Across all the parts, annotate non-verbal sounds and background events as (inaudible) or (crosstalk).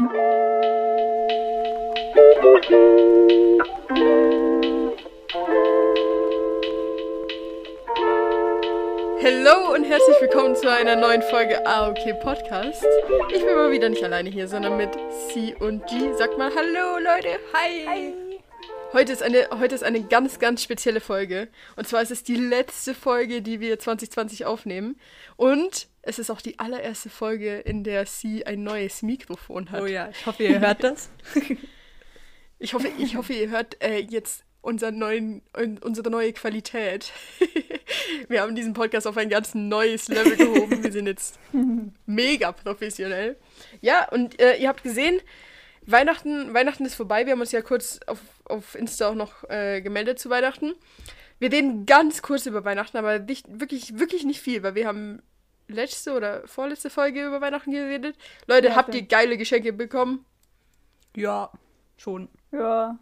Hallo und herzlich willkommen zu einer neuen Folge AOK Podcast. Ich bin mal wieder nicht alleine hier, sondern mit C und G. Sag mal Hallo Leute. Hi. Hi. Heute ist, eine, heute ist eine ganz, ganz spezielle Folge. Und zwar ist es die letzte Folge, die wir 2020 aufnehmen. Und es ist auch die allererste Folge, in der sie ein neues Mikrofon hat. Oh ja, ich hoffe, ihr hört das. (laughs) ich, hoffe, ich hoffe, ihr hört äh, jetzt unseren neuen, unsere neue Qualität. (laughs) wir haben diesen Podcast auf ein ganz neues Level gehoben. Wir sind jetzt (laughs) mega professionell. Ja, und äh, ihr habt gesehen, Weihnachten, Weihnachten ist vorbei. Wir haben uns ja kurz auf, auf Insta auch noch äh, gemeldet zu Weihnachten. Wir reden ganz kurz über Weihnachten, aber nicht, wirklich, wirklich nicht viel, weil wir haben letzte oder vorletzte Folge über Weihnachten geredet. Leute, ja, habt ihr geile Geschenke bekommen? Ja, schon. Ja,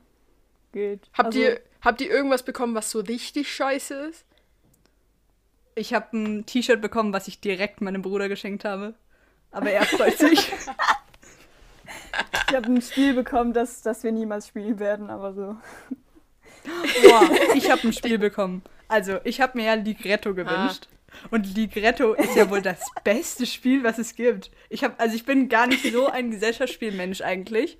geht. Habt, also, ihr, habt ihr irgendwas bekommen, was so richtig scheiße ist? Ich habe ein T-Shirt bekommen, was ich direkt meinem Bruder geschenkt habe. Aber er freut (laughs) sich. ich habe ein Spiel bekommen, das, das wir niemals spielen werden, aber so. Boah, ich habe ein Spiel bekommen. Also, ich habe mir ja Ligretto gewünscht. Und Ligretto ist ja wohl das (laughs) beste Spiel, was es gibt. Ich habe, also ich bin gar nicht so ein Gesellschaftsspielmensch eigentlich.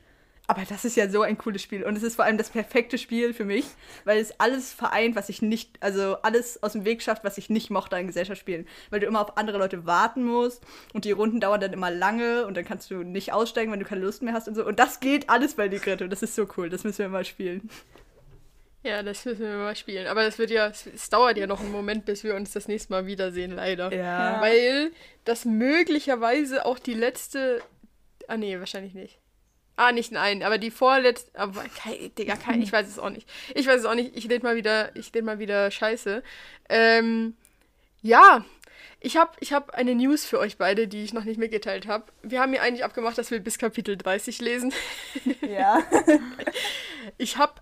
Aber das ist ja so ein cooles Spiel. Und es ist vor allem das perfekte Spiel für mich, weil es alles vereint, was ich nicht, also alles aus dem Weg schafft, was ich nicht mochte an Gesellschaftsspielen. Weil du immer auf andere Leute warten musst und die Runden dauern dann immer lange und dann kannst du nicht aussteigen, wenn du keine Lust mehr hast und so. Und das geht alles bei Ligretto. Das ist so cool. Das müssen wir mal spielen. Ja, das müssen wir mal spielen. Aber es wird ja, es dauert ja noch einen Moment, bis wir uns das nächste Mal wiedersehen, leider. Ja. Weil das möglicherweise auch die letzte. Ah, nee, wahrscheinlich nicht. Ah, nicht nein, aber die vorletzte. Aber, kein, Digga, kein, ich weiß es auch nicht. Ich weiß es auch nicht. Ich rede mal wieder, ich rede mal wieder Scheiße. Ähm, ja, ich habe ich hab eine News für euch beide, die ich noch nicht mitgeteilt habe. Wir haben ja eigentlich abgemacht, dass wir bis Kapitel 30 lesen. Ja. (laughs) ich habe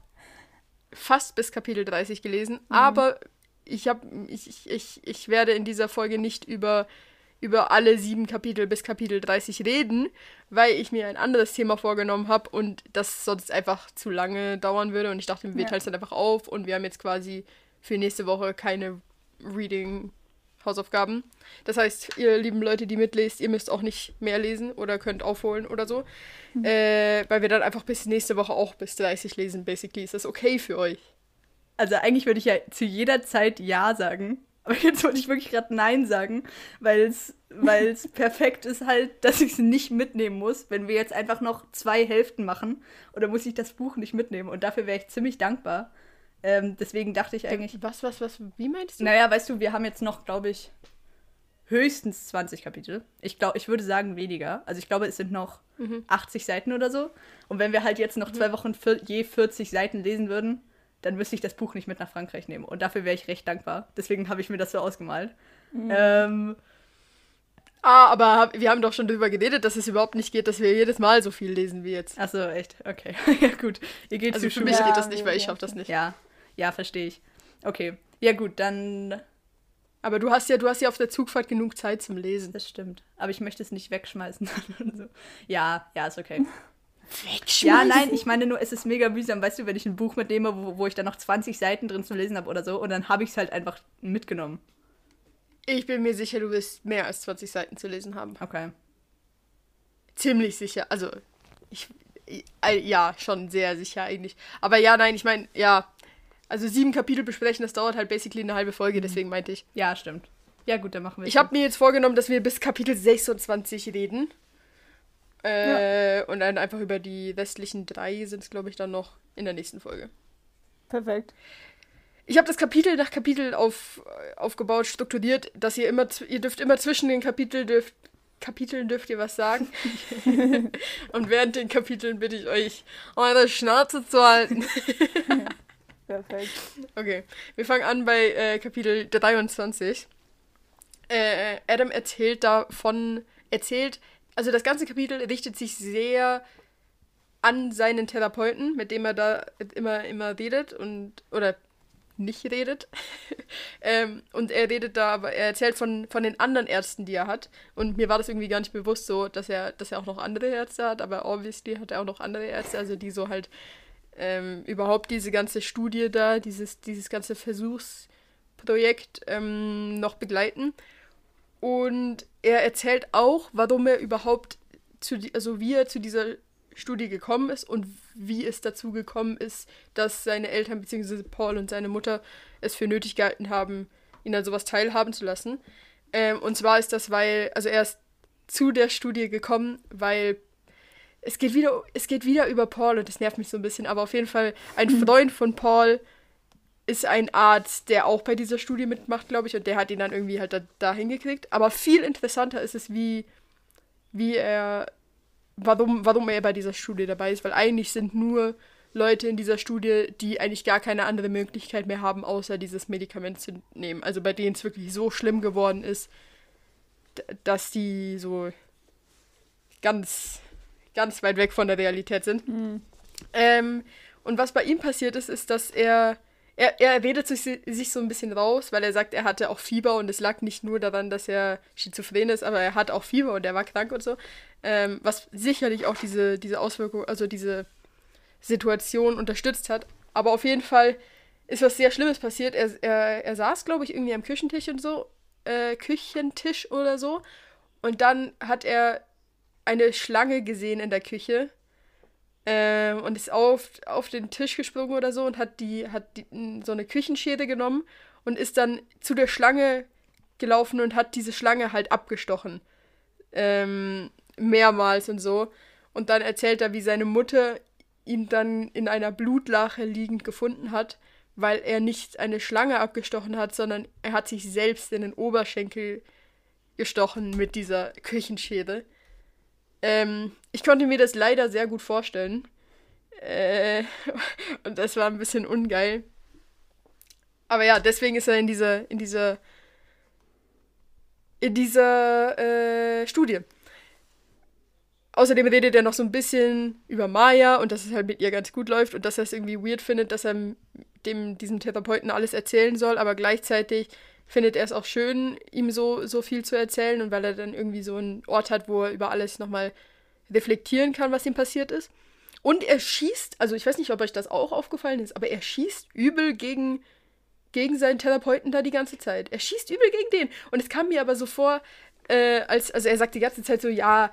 fast bis Kapitel 30 gelesen, mhm. aber ich, hab, ich, ich, ich werde in dieser Folge nicht über, über alle sieben Kapitel bis Kapitel 30 reden, weil ich mir ein anderes Thema vorgenommen habe und das sonst einfach zu lange dauern würde. Und ich dachte, wir ja. teilen es dann einfach auf und wir haben jetzt quasi für nächste Woche keine Reading Hausaufgaben. Das heißt, ihr lieben Leute, die mitlest, ihr müsst auch nicht mehr lesen oder könnt aufholen oder so. Mhm. Äh, weil wir dann einfach bis nächste Woche auch bis 30 lesen, basically. Ist das okay für euch? Also eigentlich würde ich ja zu jeder Zeit Ja sagen. Aber (laughs) jetzt wollte ich wirklich gerade Nein sagen, weil es (laughs) perfekt ist halt, dass ich es nicht mitnehmen muss, wenn wir jetzt einfach noch zwei Hälften machen. Oder muss ich das Buch nicht mitnehmen. Und dafür wäre ich ziemlich dankbar. Ähm, deswegen dachte ich eigentlich. Was, was, was, wie meinst du? Naja, weißt du, wir haben jetzt noch, glaube ich, höchstens 20 Kapitel. Ich glaube, ich würde sagen weniger. Also ich glaube, es sind noch mhm. 80 Seiten oder so. Und wenn wir halt jetzt noch mhm. zwei Wochen je 40 Seiten lesen würden, dann müsste ich das Buch nicht mit nach Frankreich nehmen. Und dafür wäre ich recht dankbar. Deswegen habe ich mir das so ausgemalt. Mhm. Ähm, Ah, aber wir haben doch schon darüber geredet, dass es überhaupt nicht geht, dass wir jedes Mal so viel lesen wie jetzt. Achso, echt? Okay. (laughs) ja, gut. Ihr geht also für mich geht das nicht, weil ich schaffe das nicht. Ja, ja, verstehe ich. Okay. Ja, gut, dann. Aber du hast ja, du hast ja auf der Zugfahrt genug Zeit zum Lesen. Das stimmt. Aber ich möchte es nicht wegschmeißen. (laughs) so. Ja, ja, ist okay. Wegschmeißen? Ja, nein, ich meine nur, es ist mega mühsam, weißt du, wenn ich ein Buch mitnehme, wo, wo ich dann noch 20 Seiten drin zum Lesen habe oder so, und dann habe ich es halt einfach mitgenommen. Ich bin mir sicher, du wirst mehr als 20 Seiten zu lesen haben. Okay. Ziemlich sicher. Also, ich. Ja, schon sehr sicher eigentlich. Aber ja, nein, ich meine, ja, also sieben Kapitel besprechen, das dauert halt basically eine halbe Folge, mhm. deswegen meinte ich. Ja, stimmt. Ja, gut, dann machen wir Ich habe mir jetzt vorgenommen, dass wir bis Kapitel 26 reden. Äh, ja. Und dann einfach über die westlichen drei sind es, glaube ich, dann noch in der nächsten Folge. Perfekt. Ich habe das Kapitel nach Kapitel auf, aufgebaut, strukturiert, dass ihr immer, ihr dürft immer zwischen den Kapiteln dürft, Kapiteln dürft ihr was sagen. (laughs) (laughs) Und während den Kapiteln bitte ich euch, eure Schnauze zu halten. (laughs) Perfekt. Okay, wir fangen an bei äh, Kapitel 23. Äh, Adam erzählt davon, erzählt, also das ganze Kapitel richtet sich sehr an seinen Therapeuten, mit dem er da immer, immer redet und, oder nicht redet. (laughs) ähm, und er redet da, aber er erzählt von, von den anderen Ärzten, die er hat. Und mir war das irgendwie gar nicht bewusst so, dass er, dass er auch noch andere Ärzte hat, aber obviously hat er auch noch andere Ärzte, also die so halt ähm, überhaupt diese ganze Studie da, dieses, dieses ganze Versuchsprojekt ähm, noch begleiten. Und er erzählt auch, warum er überhaupt zu, also wie er zu dieser Studie gekommen ist und wie es dazu gekommen ist, dass seine Eltern bzw. Paul und seine Mutter es für nötig gehalten haben, ihn an sowas teilhaben zu lassen. Ähm, und zwar ist das, weil, also er ist zu der Studie gekommen, weil es geht wieder, es geht wieder über Paul und das nervt mich so ein bisschen, aber auf jeden Fall ein mhm. Freund von Paul ist ein Arzt, der auch bei dieser Studie mitmacht, glaube ich, und der hat ihn dann irgendwie halt da, da hingekriegt. Aber viel interessanter ist es, wie, wie er, warum, warum er bei dieser Studie dabei ist, weil eigentlich sind nur Leute in dieser Studie, die eigentlich gar keine andere Möglichkeit mehr haben, außer dieses Medikament zu nehmen. Also bei denen es wirklich so schlimm geworden ist, dass die so ganz ganz weit weg von der Realität sind. Mhm. Ähm, und was bei ihm passiert ist, ist, dass er, er, er redet sich, sich so ein bisschen raus, weil er sagt, er hatte auch Fieber und es lag nicht nur daran, dass er schizophren ist, aber er hat auch Fieber und er war krank und so. Ähm, was sicherlich auch diese, diese Auswirkung, also diese Situation unterstützt hat. Aber auf jeden Fall ist was sehr Schlimmes passiert. Er, er, er saß, glaube ich, irgendwie am Küchentisch und so, äh, Küchentisch oder so. Und dann hat er eine Schlange gesehen in der Küche ähm, und ist auf, auf den Tisch gesprungen oder so und hat die hat die, so eine Küchenschere genommen und ist dann zu der Schlange gelaufen und hat diese Schlange halt abgestochen. Ähm, mehrmals und so. Und dann erzählt er, wie seine Mutter ihn dann in einer Blutlache liegend gefunden hat, weil er nicht eine Schlange abgestochen hat, sondern er hat sich selbst in den Oberschenkel gestochen mit dieser Küchenschere. Ähm, ich konnte mir das leider sehr gut vorstellen. Äh, (laughs) und das war ein bisschen ungeil. Aber ja, deswegen ist er in dieser, in dieser, in dieser äh, Studie. Außerdem redet er noch so ein bisschen über Maya und dass es halt mit ihr ganz gut läuft und dass er es irgendwie weird findet, dass er dem, diesem Therapeuten alles erzählen soll, aber gleichzeitig findet er es auch schön, ihm so, so viel zu erzählen und weil er dann irgendwie so einen Ort hat, wo er über alles nochmal reflektieren kann, was ihm passiert ist. Und er schießt, also ich weiß nicht, ob euch das auch aufgefallen ist, aber er schießt übel gegen, gegen seinen Therapeuten da die ganze Zeit. Er schießt übel gegen den. Und es kam mir aber so vor, äh, als, also er sagt die ganze Zeit so, ja,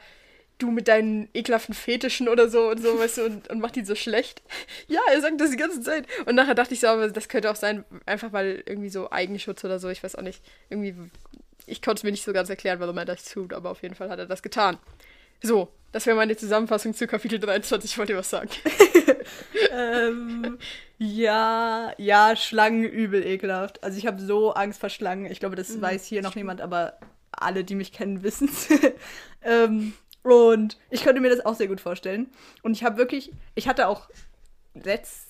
du mit deinen ekelhaften Fetischen oder so und so, weißt du, und, und macht ihn so schlecht. (laughs) Ja, er sagt das die ganze Zeit. Und nachher dachte ich so, aber das könnte auch sein, einfach weil irgendwie so Eigenschutz oder so, ich weiß auch nicht. Irgendwie, ich konnte es mir nicht so ganz erklären, warum er das tut, aber auf jeden Fall hat er das getan. So, das wäre meine Zusammenfassung zu Kapitel 23. Ich wollte was sagen. (laughs) (laughs) ähm, ja, ja, Schlangen übel ekelhaft. Also ich habe so Angst vor Schlangen. Ich glaube, das mhm. weiß hier noch niemand, aber alle, die mich kennen, wissen es. ähm, und ich könnte mir das auch sehr gut vorstellen. Und ich habe wirklich, ich hatte auch letzt,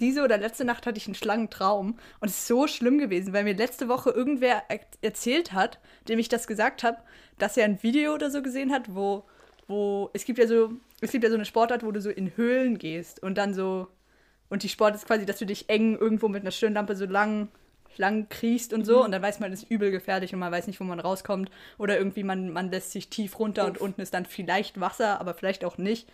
diese oder letzte Nacht hatte ich einen Schlangentraum. Und es ist so schlimm gewesen, weil mir letzte Woche irgendwer erzählt hat, dem ich das gesagt habe, dass er ein Video oder so gesehen hat, wo, wo, es gibt ja so, es gibt ja so eine Sportart, wo du so in Höhlen gehst und dann so, und die Sport ist quasi, dass du dich eng irgendwo mit einer Stirnlampe so lang lang kriechst und so mhm. und dann weiß man, das ist übel gefährlich und man weiß nicht, wo man rauskommt oder irgendwie man, man lässt sich tief runter Uff. und unten ist dann vielleicht Wasser, aber vielleicht auch nicht.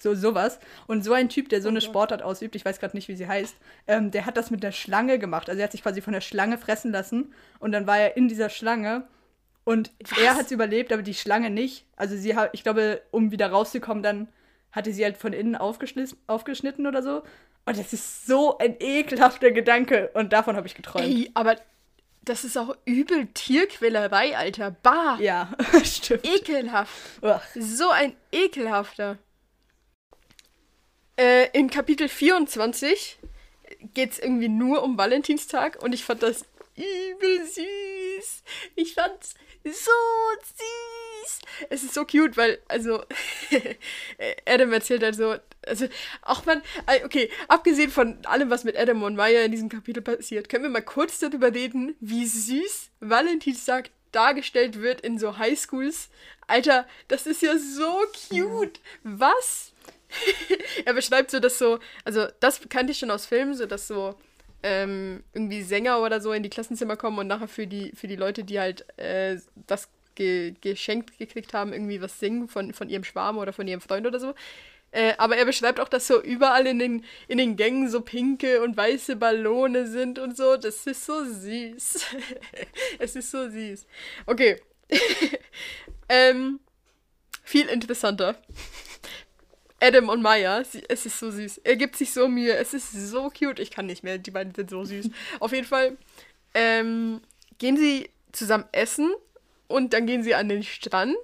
So sowas. Und so ein Typ, der so eine Sportart ausübt, ich weiß gerade nicht, wie sie heißt, ähm, der hat das mit der Schlange gemacht. Also er hat sich quasi von der Schlange fressen lassen und dann war er in dieser Schlange und Was? er hat es überlebt, aber die Schlange nicht. Also sie hat, ich glaube, um wieder rauszukommen, dann hatte sie halt von innen aufgeschnitten oder so. Und das ist so ein ekelhafter Gedanke. Und davon habe ich geträumt. Ey, aber das ist auch übel Tierquälerei, Alter. Bah. Ja, (laughs) stimmt. Ekelhaft. Uch. So ein ekelhafter. Äh, in Kapitel 24 geht es irgendwie nur um Valentinstag und ich fand das übel süß. Ich fand's so süß. Es ist so cute, weil, also, (laughs) Adam erzählt halt so, also, auch man, äh, okay, abgesehen von allem, was mit Adam und Maya in diesem Kapitel passiert, können wir mal kurz darüber reden, wie süß Valentinstag dargestellt wird in so Highschools. Alter, das ist ja so cute. Was? (laughs) er beschreibt so, dass so, also, das kannte ich schon aus Filmen, so, dass so, ähm, irgendwie Sänger oder so in die Klassenzimmer kommen und nachher für die, für die Leute, die halt äh, das ge geschenkt gekriegt haben, irgendwie was singen von, von ihrem Schwarm oder von ihrem Freund oder so. Äh, aber er beschreibt auch, dass so überall in den, in den Gängen so pinke und weiße Ballone sind und so. Das ist so süß. (laughs) es ist so süß. Okay. (laughs) ähm, viel interessanter. Adam und Maya, es ist so süß. Er gibt sich so Mühe. Es ist so cute. Ich kann nicht mehr. Die beiden sind so süß. Auf jeden Fall ähm, gehen sie zusammen essen und dann gehen sie an den Strand.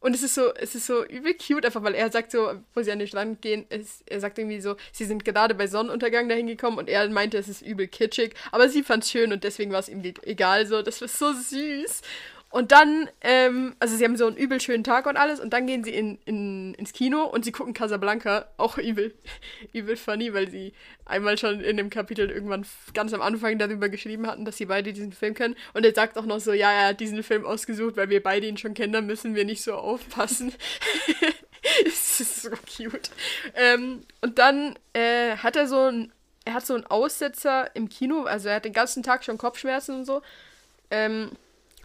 Und es ist so, es ist so übel cute, einfach weil er sagt so, wo sie an den Strand gehen, ist, er sagt irgendwie so, sie sind gerade bei Sonnenuntergang dahin gekommen und er meinte, es ist übel kitschig, aber sie fand es schön und deswegen war es ihm egal so. Das war so süß. Und dann, ähm, also sie haben so einen übel schönen Tag und alles und dann gehen sie in, in, ins Kino und sie gucken Casablanca, auch übel, (laughs) übel funny, weil sie einmal schon in dem Kapitel irgendwann ganz am Anfang darüber geschrieben hatten, dass sie beide diesen Film kennen. Und er sagt auch noch so, ja, er hat diesen Film ausgesucht, weil wir beide ihn schon kennen, dann müssen wir nicht so aufpassen. (laughs) Es ist so cute. Ähm, und dann äh, hat er so ein, er hat so einen Aussetzer im Kino, also er hat den ganzen Tag schon Kopfschmerzen und so. Ähm,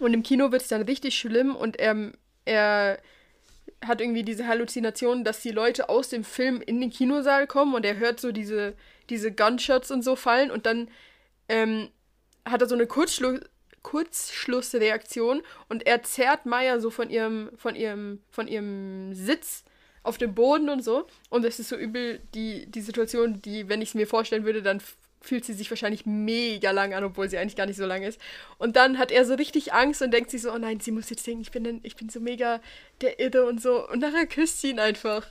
und im Kino wird es dann richtig schlimm und er, er hat irgendwie diese Halluzination, dass die Leute aus dem Film in den Kinosaal kommen und er hört so diese, diese Gunshots und so fallen und dann ähm, hat er so eine Kurzschlu Kurzschlussreaktion und er zerrt Maya so von ihrem, von ihrem, von ihrem Sitz auf dem Boden und so. Und es ist so übel die, die Situation, die, wenn ich es mir vorstellen würde, dann fühlt sie sich wahrscheinlich mega lang an, obwohl sie eigentlich gar nicht so lang ist. Und dann hat er so richtig Angst und denkt sich so, oh nein, sie muss jetzt denken, ich bin, ich bin so mega der Irre und so. Und nachher küsst sie ihn einfach.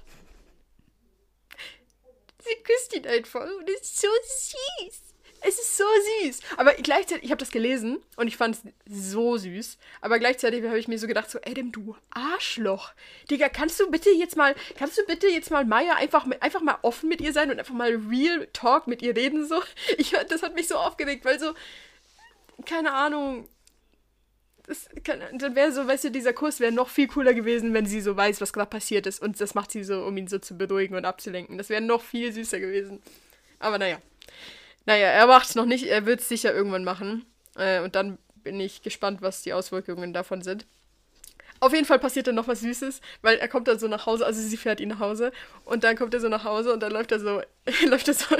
Sie küsst ihn einfach und ist so süß. Es ist so süß. Aber gleichzeitig, ich habe das gelesen und ich fand es so süß. Aber gleichzeitig habe ich mir so gedacht, so, Adam, du Arschloch. Digga, kannst du bitte jetzt mal, kannst du bitte jetzt mal Maya einfach, einfach mal offen mit ihr sein und einfach mal real talk mit ihr reden, so? (laughs) Ich, das hat mich so aufgeregt, weil so, keine Ahnung. Das kann, dann wäre so, weißt du, dieser Kurs wäre noch viel cooler gewesen, wenn sie so weiß, was gerade passiert ist. Und das macht sie so, um ihn so zu beruhigen und abzulenken. Das wäre noch viel süßer gewesen. Aber naja. Naja, er macht es noch nicht, er wird es sicher irgendwann machen. Äh, und dann bin ich gespannt, was die Auswirkungen davon sind. Auf jeden Fall passiert dann noch was Süßes, weil er kommt dann so nach Hause, also sie fährt ihn nach Hause und dann kommt er so nach Hause und dann läuft er so, (laughs) läuft er so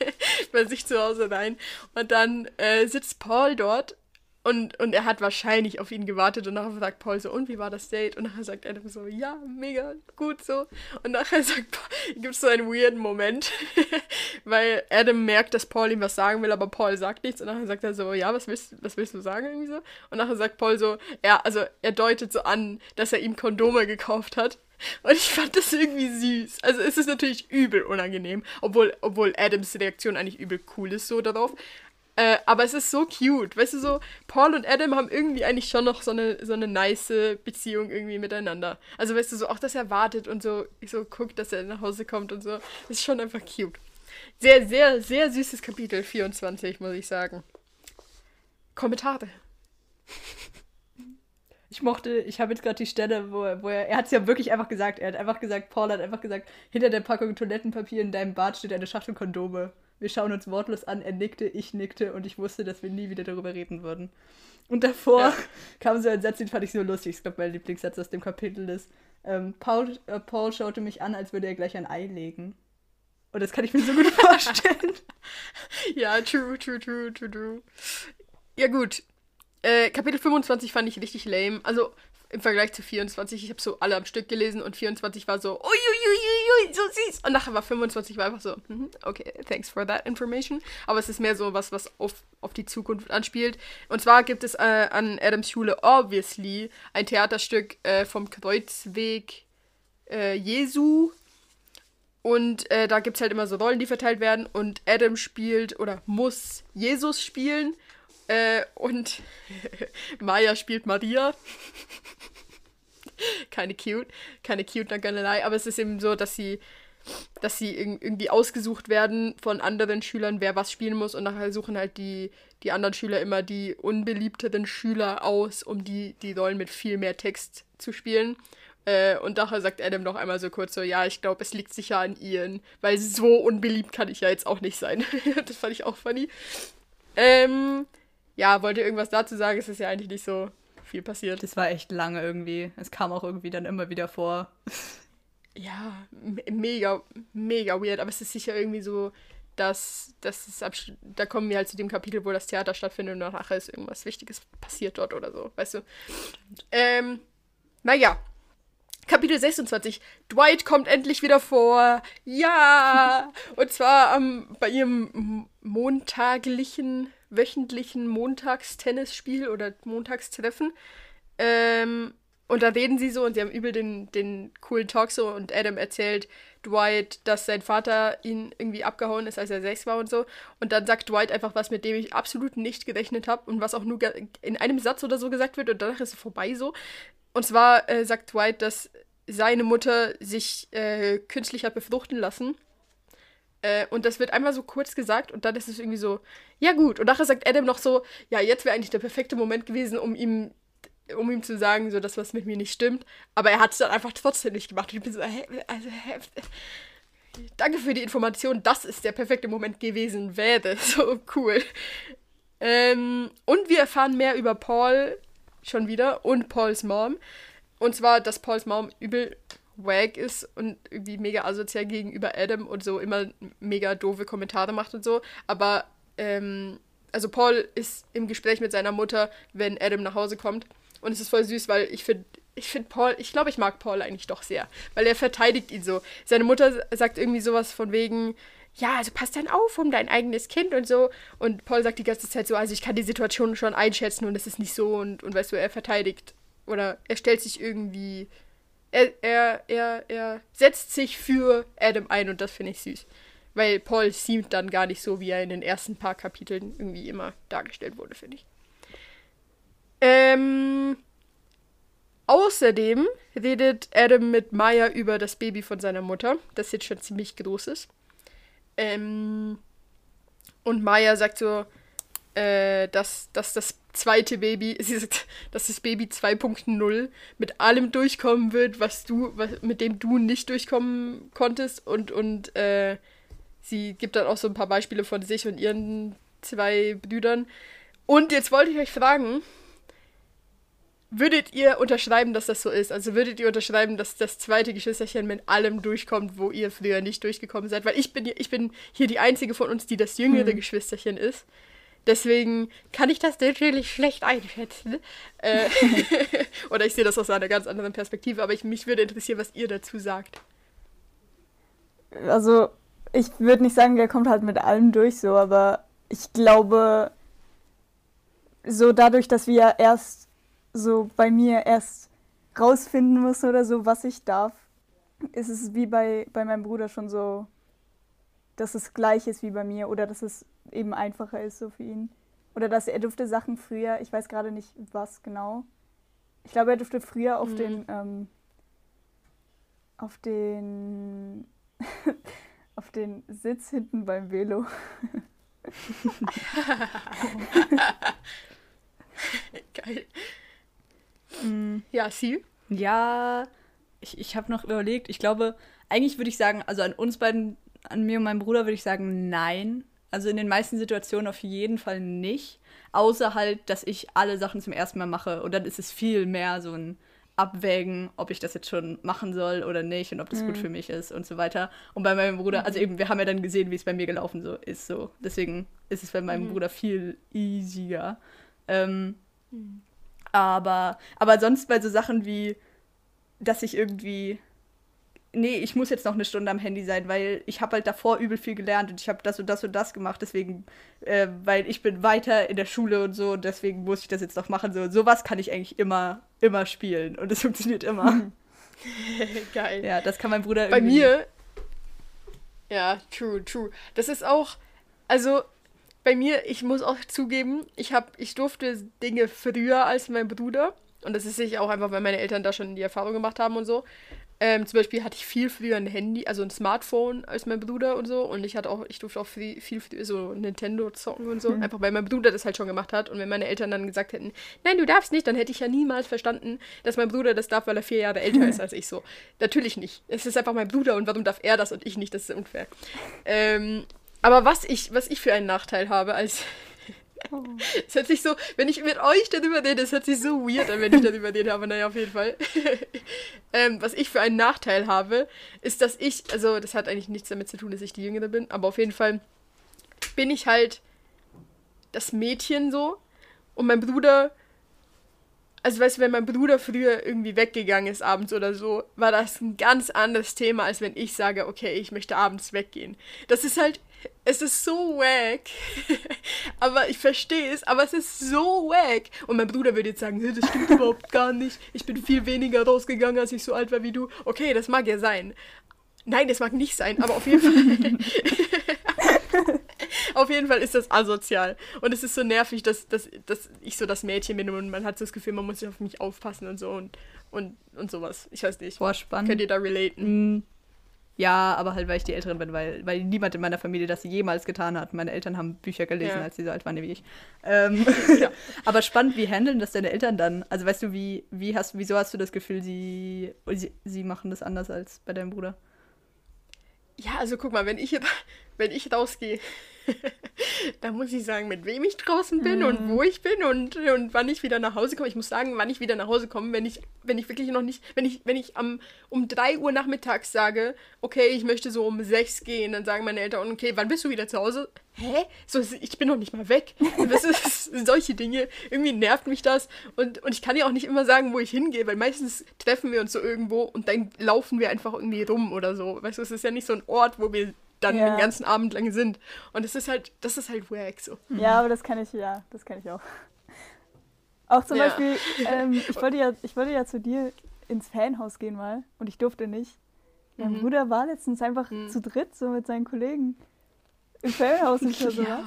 (laughs) bei sich zu Hause rein und dann äh, sitzt Paul dort und, und er hat wahrscheinlich auf ihn gewartet und nachher sagt Paul so, und wie war das Date? Und nachher sagt Adam so, ja, mega, gut so. Und nachher (laughs) sagt gibt es so einen weirden Moment, (laughs) weil Adam merkt, dass Paul ihm was sagen will, aber Paul sagt nichts. Und nachher sagt er so, ja, was willst, was willst du sagen irgendwie so? Und nachher sagt Paul so, ja, also er deutet so an, dass er ihm Kondome gekauft hat. (laughs) Und ich fand das irgendwie süß. Also es ist natürlich übel unangenehm, obwohl, obwohl Adams Reaktion eigentlich übel cool ist so darauf. Äh, aber es ist so cute. Weißt du, so, Paul und Adam haben irgendwie eigentlich schon noch so eine, so eine nice Beziehung irgendwie miteinander. Also, weißt du, so auch, dass er wartet und so, so guckt, dass er nach Hause kommt und so. Das ist schon einfach cute. Sehr, sehr, sehr süßes Kapitel 24, muss ich sagen. Kommentare. Ich mochte, ich habe jetzt gerade die Stelle, wo, er, wo er, er hat es ja wirklich einfach gesagt, er hat einfach gesagt, Paul hat einfach gesagt, hinter der Packung Toilettenpapier in deinem Bad steht eine Schachtel Kondome. Wir schauen uns wortlos an, er nickte, ich nickte und ich wusste, dass wir nie wieder darüber reden würden. Und davor ja. (laughs) kam so ein Satz, den fand ich so lustig. Ich glaube, mein Lieblingssatz aus dem Kapitel ist, ähm, Paul, äh, Paul schaute mich an, als würde er gleich ein Ei legen. Und das kann ich mir so gut (laughs) vorstellen. ja, true, true, true, true, true. Ja, gut. Äh, Kapitel 25 fand ich richtig lame. Also, im Vergleich zu 24. Ich habe so alle am Stück gelesen und 24 war so, uiuiuiui, so süß. Und nachher war 25 war einfach so, mm okay, thanks for that information. Aber es ist mehr so was, was auf, auf die Zukunft anspielt. Und zwar gibt es äh, an Adams Schule obviously ein Theaterstück äh, vom Kreuzweg äh, Jesu. Und äh, da gibt es halt immer so Rollen, die verteilt werden. Und Adam spielt oder muss Jesus spielen. Äh, und (laughs) Maya spielt Maria. keine cute, keine cute Nagganelei, aber es ist eben so, dass sie, dass sie irgendwie ausgesucht werden von anderen Schülern, wer was spielen muss und nachher suchen halt die, die anderen Schüler immer die unbeliebteren Schüler aus, um die, die Rollen mit viel mehr Text zu spielen. Äh, und daher sagt Adam noch einmal so kurz so, ja, ich glaube, es liegt sicher an Ian, weil so unbeliebt kann ich ja jetzt auch nicht sein. (laughs) das fand ich auch funny. Ähm, ja, wollte irgendwas dazu sagen, es ist ja eigentlich nicht so viel passiert. Das war echt lange irgendwie. Es kam auch irgendwie dann immer wieder vor. (laughs) ja, mega, mega weird, aber es ist sicher irgendwie so, dass, dass es da kommen wir halt zu dem Kapitel, wo das Theater stattfindet und nachher ist irgendwas Wichtiges passiert dort oder so, weißt du. Ähm, naja. Kapitel 26. Dwight kommt endlich wieder vor. Ja! (laughs) Und zwar ähm, bei ihrem montaglichen, wöchentlichen Montagstennisspiel oder Montagstreffen. Ähm, und da reden sie so und sie haben übel den, den coolen Talk so und Adam erzählt Dwight, dass sein Vater ihn irgendwie abgehauen ist, als er sechs war und so. Und dann sagt Dwight einfach was, mit dem ich absolut nicht gerechnet habe und was auch nur in einem Satz oder so gesagt wird und danach ist es vorbei so. Und zwar äh, sagt Dwight, dass seine Mutter sich äh, künstlich hat befruchten lassen. Äh, und das wird einmal so kurz gesagt und dann ist es irgendwie so, ja gut. Und nachher sagt Adam noch so, ja, jetzt wäre eigentlich der perfekte Moment gewesen, um ihm um ihm zu sagen, so dass was mit mir nicht stimmt. Aber er hat es dann einfach trotzdem nicht gemacht. Und ich bin so, hä, also, hä, danke für die Information, das ist der perfekte Moment gewesen wäre. (laughs) So cool. Ähm, und wir erfahren mehr über Paul schon wieder und Pauls Mom. Und zwar, dass Pauls Mom übel wack ist und irgendwie mega asozial gegenüber Adam und so immer mega doofe Kommentare macht und so. Aber, ähm, also Paul ist im Gespräch mit seiner Mutter, wenn Adam nach Hause kommt. Und es ist voll süß, weil ich finde, ich finde Paul, ich glaube, ich mag Paul eigentlich doch sehr, weil er verteidigt ihn so. Seine Mutter sagt irgendwie sowas von wegen, ja, also pass dann auf um dein eigenes Kind und so. Und Paul sagt die ganze Zeit so, also ich kann die Situation schon einschätzen und es ist nicht so und, und weißt du, er verteidigt oder er stellt sich irgendwie, er, er, er, er setzt sich für Adam ein und das finde ich süß. Weil Paul sieht dann gar nicht so, wie er in den ersten paar Kapiteln irgendwie immer dargestellt wurde, finde ich. Ähm, außerdem redet Adam mit Maya über das Baby von seiner Mutter, das jetzt schon ziemlich groß ist. Ähm, und Maya sagt so, äh, dass, dass das zweite Baby, (laughs) sie sagt, dass das Baby 2.0 mit allem durchkommen wird, was du, was, mit dem du nicht durchkommen konntest. Und, und äh, sie gibt dann auch so ein paar Beispiele von sich und ihren zwei Brüdern. Und jetzt wollte ich euch fragen, Würdet ihr unterschreiben, dass das so ist? Also würdet ihr unterschreiben, dass das zweite Geschwisterchen mit allem durchkommt, wo ihr früher nicht durchgekommen seid? Weil ich bin, ich bin hier die einzige von uns, die das jüngere hm. Geschwisterchen ist. Deswegen kann ich das natürlich schlecht einschätzen. Äh, (laughs) (laughs) oder ich sehe das aus einer ganz anderen Perspektive, aber ich, mich würde interessieren, was ihr dazu sagt. Also, ich würde nicht sagen, der kommt halt mit allem durch so, aber ich glaube, so dadurch, dass wir erst so bei mir erst rausfinden muss oder so, was ich darf, ist es wie bei, bei meinem Bruder schon so, dass es gleich ist wie bei mir oder dass es eben einfacher ist so für ihn. Oder dass er durfte Sachen früher, ich weiß gerade nicht was genau. Ich glaube, er durfte früher auf mhm. den ähm, auf den (laughs) auf den Sitz hinten beim Velo. Geil. Mhm. Ja, sie? Ja, ich, ich habe noch überlegt, ich glaube, eigentlich würde ich sagen, also an uns beiden, an mir und meinem Bruder würde ich sagen, nein. Also in den meisten Situationen auf jeden Fall nicht. Außer halt, dass ich alle Sachen zum ersten Mal mache. Und dann ist es viel mehr so ein Abwägen, ob ich das jetzt schon machen soll oder nicht und ob das mhm. gut für mich ist und so weiter. Und bei meinem Bruder, also mhm. eben, wir haben ja dann gesehen, wie es bei mir gelaufen so ist. So. Deswegen ist es bei meinem mhm. Bruder viel easier. Ähm, mhm. Aber, aber sonst bei so Sachen wie, dass ich irgendwie, nee, ich muss jetzt noch eine Stunde am Handy sein, weil ich habe halt davor übel viel gelernt und ich habe das und das und das gemacht, deswegen, äh, weil ich bin weiter in der Schule und so und deswegen muss ich das jetzt noch machen. So, sowas kann ich eigentlich immer, immer spielen und es funktioniert immer. (laughs) Geil. Ja, das kann mein Bruder Bei mir. Ja, true, true. Das ist auch, also bei mir, ich muss auch zugeben, ich, hab, ich durfte Dinge früher als mein Bruder. Und das ist sicher auch einfach, weil meine Eltern da schon die Erfahrung gemacht haben und so. Ähm, zum Beispiel hatte ich viel früher ein Handy, also ein Smartphone als mein Bruder und so. Und ich hatte auch, ich durfte auch viel, viel früher so Nintendo zocken und so. Mhm. Einfach weil mein Bruder das halt schon gemacht hat. Und wenn meine Eltern dann gesagt hätten, nein, du darfst nicht, dann hätte ich ja niemals verstanden, dass mein Bruder das darf, weil er vier Jahre älter ist (laughs) als ich so. Natürlich nicht. Es ist einfach mein Bruder und warum darf er das und ich nicht? Das ist unfair. Ähm, aber was ich, was ich für einen Nachteil habe als. (laughs) Es hört sich so, wenn ich mit euch darüber rede, es hört sich so weird an, wenn ich darüber rede, aber naja, auf jeden Fall. (laughs) ähm, was ich für einen Nachteil habe, ist, dass ich, also das hat eigentlich nichts damit zu tun, dass ich die Jüngere bin, aber auf jeden Fall bin ich halt das Mädchen so und mein Bruder also weißt du, wenn mein Bruder früher irgendwie weggegangen ist abends oder so, war das ein ganz anderes Thema, als wenn ich sage, okay, ich möchte abends weggehen. Das ist halt, es ist so wack. (laughs) aber ich verstehe es, aber es ist so wack. Und mein Bruder würde jetzt sagen, das stimmt überhaupt gar nicht. Ich bin viel weniger rausgegangen, als ich so alt war wie du. Okay, das mag ja sein. Nein, das mag nicht sein, aber auf jeden Fall. (laughs) Auf jeden Fall ist das asozial. Und es ist so nervig, dass, dass, dass ich so das Mädchen bin und man hat so das Gefühl, man muss auf mich aufpassen und so und, und, und sowas. Ich weiß nicht. Boah, spannend. Könnt ihr da relaten? Mm. Ja, aber halt, weil ich die Älteren bin, weil, weil niemand in meiner Familie das jemals getan hat. Meine Eltern haben Bücher gelesen, ja. als sie so alt waren wie ich. Ähm, (laughs) ja. aber spannend, wie handeln das deine Eltern dann? Also weißt du, wie, wie hast, wieso hast du das Gefühl, sie, sie, sie machen das anders als bei deinem Bruder? Ja, also guck mal, wenn ich, (laughs) wenn ich rausgehe (laughs) da muss ich sagen, mit wem ich draußen bin mhm. und wo ich bin und, und wann ich wieder nach Hause komme. Ich muss sagen, wann ich wieder nach Hause komme, wenn ich, wenn ich wirklich noch nicht, wenn ich, wenn ich am, um 3 Uhr nachmittags sage, okay, ich möchte so um 6 gehen, dann sagen meine Eltern, okay, wann bist du wieder zu Hause? Hä? So, ich bin noch nicht mal weg. (laughs) Das ist, solche Dinge. Irgendwie nervt mich das. Und, und ich kann ja auch nicht immer sagen, wo ich hingehe, weil meistens treffen wir uns so irgendwo und dann laufen wir einfach irgendwie rum oder so. Weißt du, es ist ja nicht so ein Ort, wo wir dann ja. den ganzen Abend lang sind. Und das ist halt, das ist halt wack so. Ja, aber das kann ich, ja, das kann ich auch. Auch zum ja. Beispiel, ähm, (laughs) ich, wollte ja, ich wollte ja zu dir ins Fanhaus gehen mal und ich durfte nicht. Mein mhm. Bruder war letztens einfach mhm. zu dritt, so mit seinen Kollegen im Fanhaus und (laughs) so ja.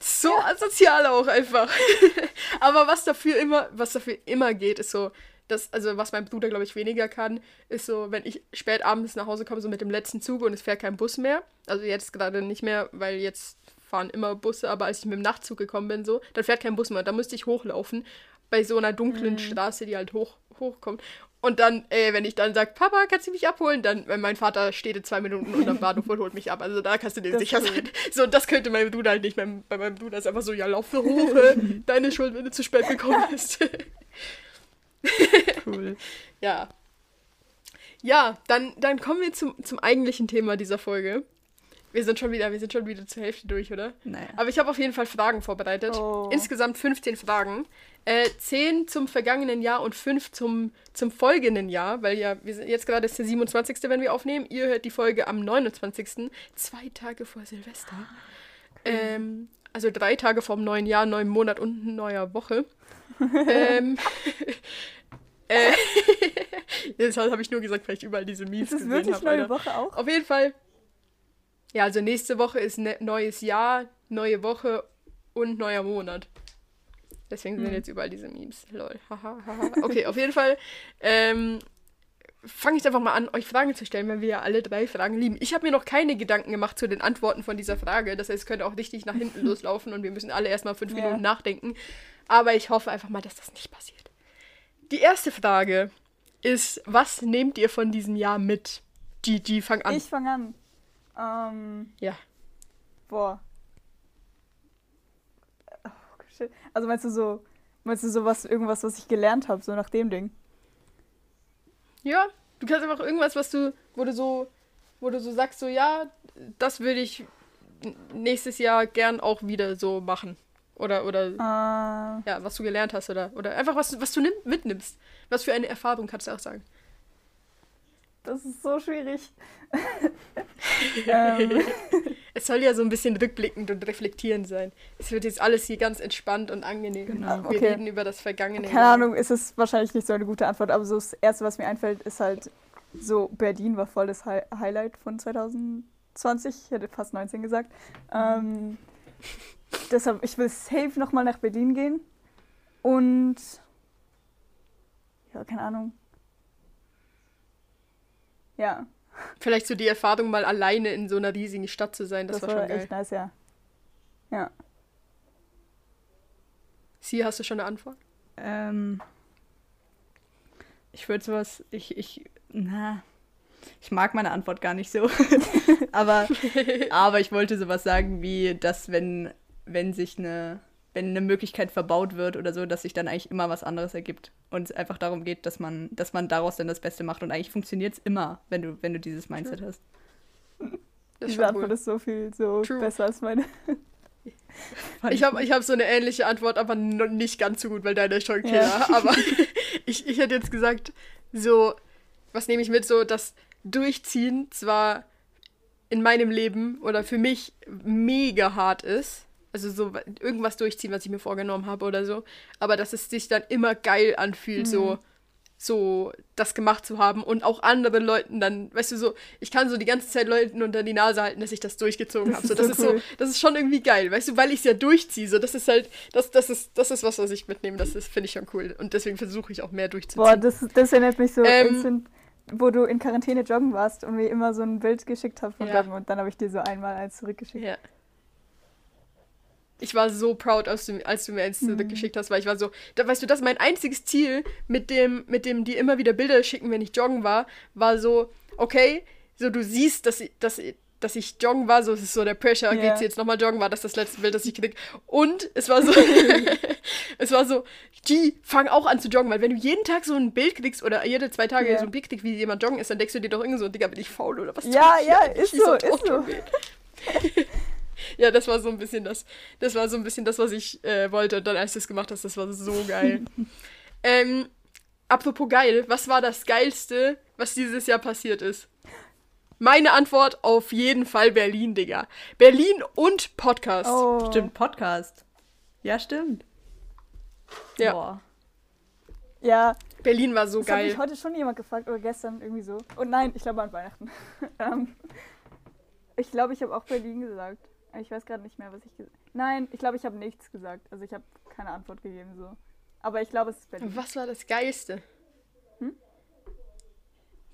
So asozial auch einfach. (laughs) aber was dafür immer, was dafür immer geht, ist so, das, also was mein Bruder, glaube ich, weniger kann, ist so, wenn ich spät abends nach Hause komme, so mit dem letzten Zug und es fährt kein Bus mehr. Also jetzt gerade nicht mehr, weil jetzt fahren immer Busse, aber als ich mit dem Nachtzug gekommen bin, so, dann fährt kein Bus mehr. Da musste ich hochlaufen bei so einer dunklen mhm. Straße, die halt hoch, hochkommt. Und dann, ey, wenn ich dann sage, Papa, kannst du mich abholen? Dann, wenn mein Vater steht in zwei Minuten unterm (laughs) Bahnhof und holt mich ab. Also da kannst du dir das sicher sein. So, das könnte mein Bruder halt nicht. Mein, bei meinem Bruder ist einfach so, ja, lauf so (laughs) hoch, deine Schuld, wenn du zu spät gekommen (laughs) bist. (laughs) Cool. ja. Ja, dann, dann kommen wir zum, zum eigentlichen Thema dieser Folge. Wir sind schon wieder, wir sind schon wieder zur Hälfte durch, oder? Naja. Aber ich habe auf jeden Fall Fragen vorbereitet. Oh. Insgesamt 15 Fragen. Äh, 10 zum vergangenen Jahr und 5 zum, zum folgenden Jahr, weil ja, wir sind jetzt gerade ist der 27. wenn wir aufnehmen. Ihr hört die Folge am 29. Zwei Tage vor Silvester. Ähm, also drei Tage vor dem neuen Jahr, neuen Monat und neuer Woche ähm, (laughs) (laughs) äh, (laughs) das habe ich nur gesagt, weil ich überall diese Memes gesehen habe. Ist das wirklich neue Woche auch? Auf jeden Fall. Ja, also nächste Woche ist ne neues Jahr, neue Woche und neuer Monat. Deswegen hm. sind jetzt überall diese Memes. Lol. okay, auf jeden Fall ähm, fange ich einfach mal an, euch Fragen zu stellen, weil wir ja alle drei Fragen lieben. Ich habe mir noch keine Gedanken gemacht zu den Antworten von dieser Frage. Das heißt, es könnte auch richtig nach hinten loslaufen und wir müssen alle erstmal fünf ja. Minuten nachdenken. Aber ich hoffe einfach mal, dass das nicht passiert. Die erste Frage ist, was nehmt ihr von diesem Jahr mit? Die, die fang an. Ich fange an. Ähm, ja. Boah. Oh, shit. Also meinst du so, meinst du sowas, irgendwas, was ich gelernt habe, so nach dem Ding? Ja, du kannst einfach irgendwas, was du, wo du so, wo du so sagst, so ja, das würde ich nächstes Jahr gern auch wieder so machen. Oder, oder uh. ja, was du gelernt hast oder, oder einfach was, was du nimm, mitnimmst. Was für eine Erfahrung kannst du auch sagen. Das ist so schwierig. (laughs) ähm. Es soll ja so ein bisschen rückblickend und reflektierend sein. Es wird jetzt alles hier ganz entspannt und angenehm. Genau. Wir okay. reden über das Vergangene. Keine Ahnung, ist es wahrscheinlich nicht so eine gute Antwort, aber so das Erste, was mir einfällt, ist halt so, Berlin war voll das Hi Highlight von 2020. Ich hätte fast 19 gesagt. Ähm, (laughs) deshalb, ich will safe nochmal nach Berlin gehen. Und ja, keine Ahnung. Ja. Vielleicht so die Erfahrung, mal alleine in so einer riesigen Stadt zu sein, das, Das, war, war schon geil. echt nice, ja. Ja. Sie, hast du schon eine Antwort? Ähm, ich würde sowas, ich, ich, na, ich mag meine Antwort gar nicht so. (laughs) aber, (laughs) aber ich wollte sowas sagen wie, dass wenn, wenn sich eine, wenn eine Möglichkeit verbaut wird oder so, dass sich dann eigentlich immer was anderes ergibt. Und es einfach darum geht, dass man, dass man daraus dann das Beste macht. Und eigentlich funktioniert es immer, wenn du, wenn du dieses Mindset hast. Das Diese Antwort cool. ist so viel so True. besser als meine. Ich habe ich hab so eine ähnliche Antwort, aber nicht ganz so gut, weil deine ist schon Killer. Ja. Aber (laughs) ich, ich hätte jetzt gesagt, so, was nehme ich mit, so das Durchziehen zwar in meinem Leben oder für mich mega hart ist. Also so irgendwas durchziehen, was ich mir vorgenommen habe oder so. Aber dass es sich dann immer geil anfühlt, so, so das gemacht zu haben und auch anderen Leuten dann, weißt du, so, ich kann so die ganze Zeit Leuten unter die Nase halten, dass ich das durchgezogen habe. So, das so ist so, cool. das ist schon irgendwie geil, weißt du, weil ich es ja durchziehe. So, das ist halt, das, das ist, das ist was, was ich mitnehme. Das ist, finde ich schon cool. Und deswegen versuche ich auch mehr durchzuziehen. Boah, das, das erinnert mich so Ähm. Wo du in Quarantäne joggen warst und mir immer so ein Bild geschickt hast von Ja. Joggen und dann habe ich dir so einmal eins zurückgeschickt. Ja. Ich war so proud, als du, als du mir eins Mhm. zurückgeschickt hast, weil ich war so, da, weißt du, das ist mein einziges Ziel, mit dem, mit dem die immer wieder Bilder schicken, wenn ich joggen war, war so, okay, so du siehst, dass dass, ich- dass ich joggen war, so es ist so der Pressure, Ja. geht sie jetzt nochmal joggen, war das das letzte Bild, das ich gekriegt Und es war so, (laughs) (laughs) es war so, die fang auch an zu joggen, weil wenn du jeden Tag so ein Bild kriegst oder jede zwei Tage Ja. so ein Bild kriegst, wie jemand joggen ist, dann denkst du dir doch irgendwie so, Digga, bin ich faul oder was? Ja, ja, ist so, ist (laughs) so. Ja, das war so ein bisschen das, das war so ein bisschen das, was ich äh, wollte. Und dann, als du es gemacht hast, das war so geil. ähm, apropos geil, was war das Geilste, was dieses Jahr passiert ist? Meine Antwort auf jeden Fall Berlin, Digga. Berlin und Podcast. Oh. Stimmt, Podcast. Ja, stimmt. Ja. Boah. Ja, Berlin war so das hat geil. mich heute schon jemand gefragt oder gestern irgendwie so. Und nein, ich glaube an Weihnachten. (laughs) ähm, ich glaube, ich habe auch Berlin gesagt. Ich weiß gerade nicht mehr, was ich gesagt Nein, ich glaube, ich habe nichts gesagt. Also ich habe keine Antwort gegeben so. Aber ich glaube, es ist Berlin. Was war das Geilste? Hm?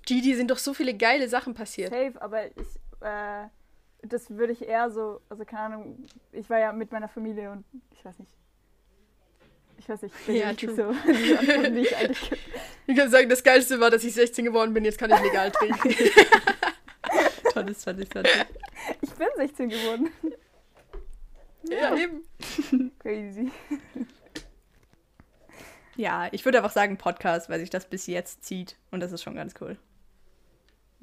Gigi, sind doch so viele geile Sachen passiert. Safe, aber ich, äh, das würde ich eher so, also keine Ahnung, ich war ja mit meiner Familie und ich weiß nicht. Ich weiß nicht, ich bin Ja, richtig true. so, diese Antworten, die ich (laughs) eigentlich. Ich kann sagen, das Geilste war, dass ich 16 geworden bin. Jetzt kann ich legal trinken. (laughs) Tolles, tolles, tolles. Ich bin 16 geworden. ja, eben. Crazy. Ja, ich würde einfach sagen Podcast, weil sich das bis jetzt zieht. Und das ist schon ganz cool.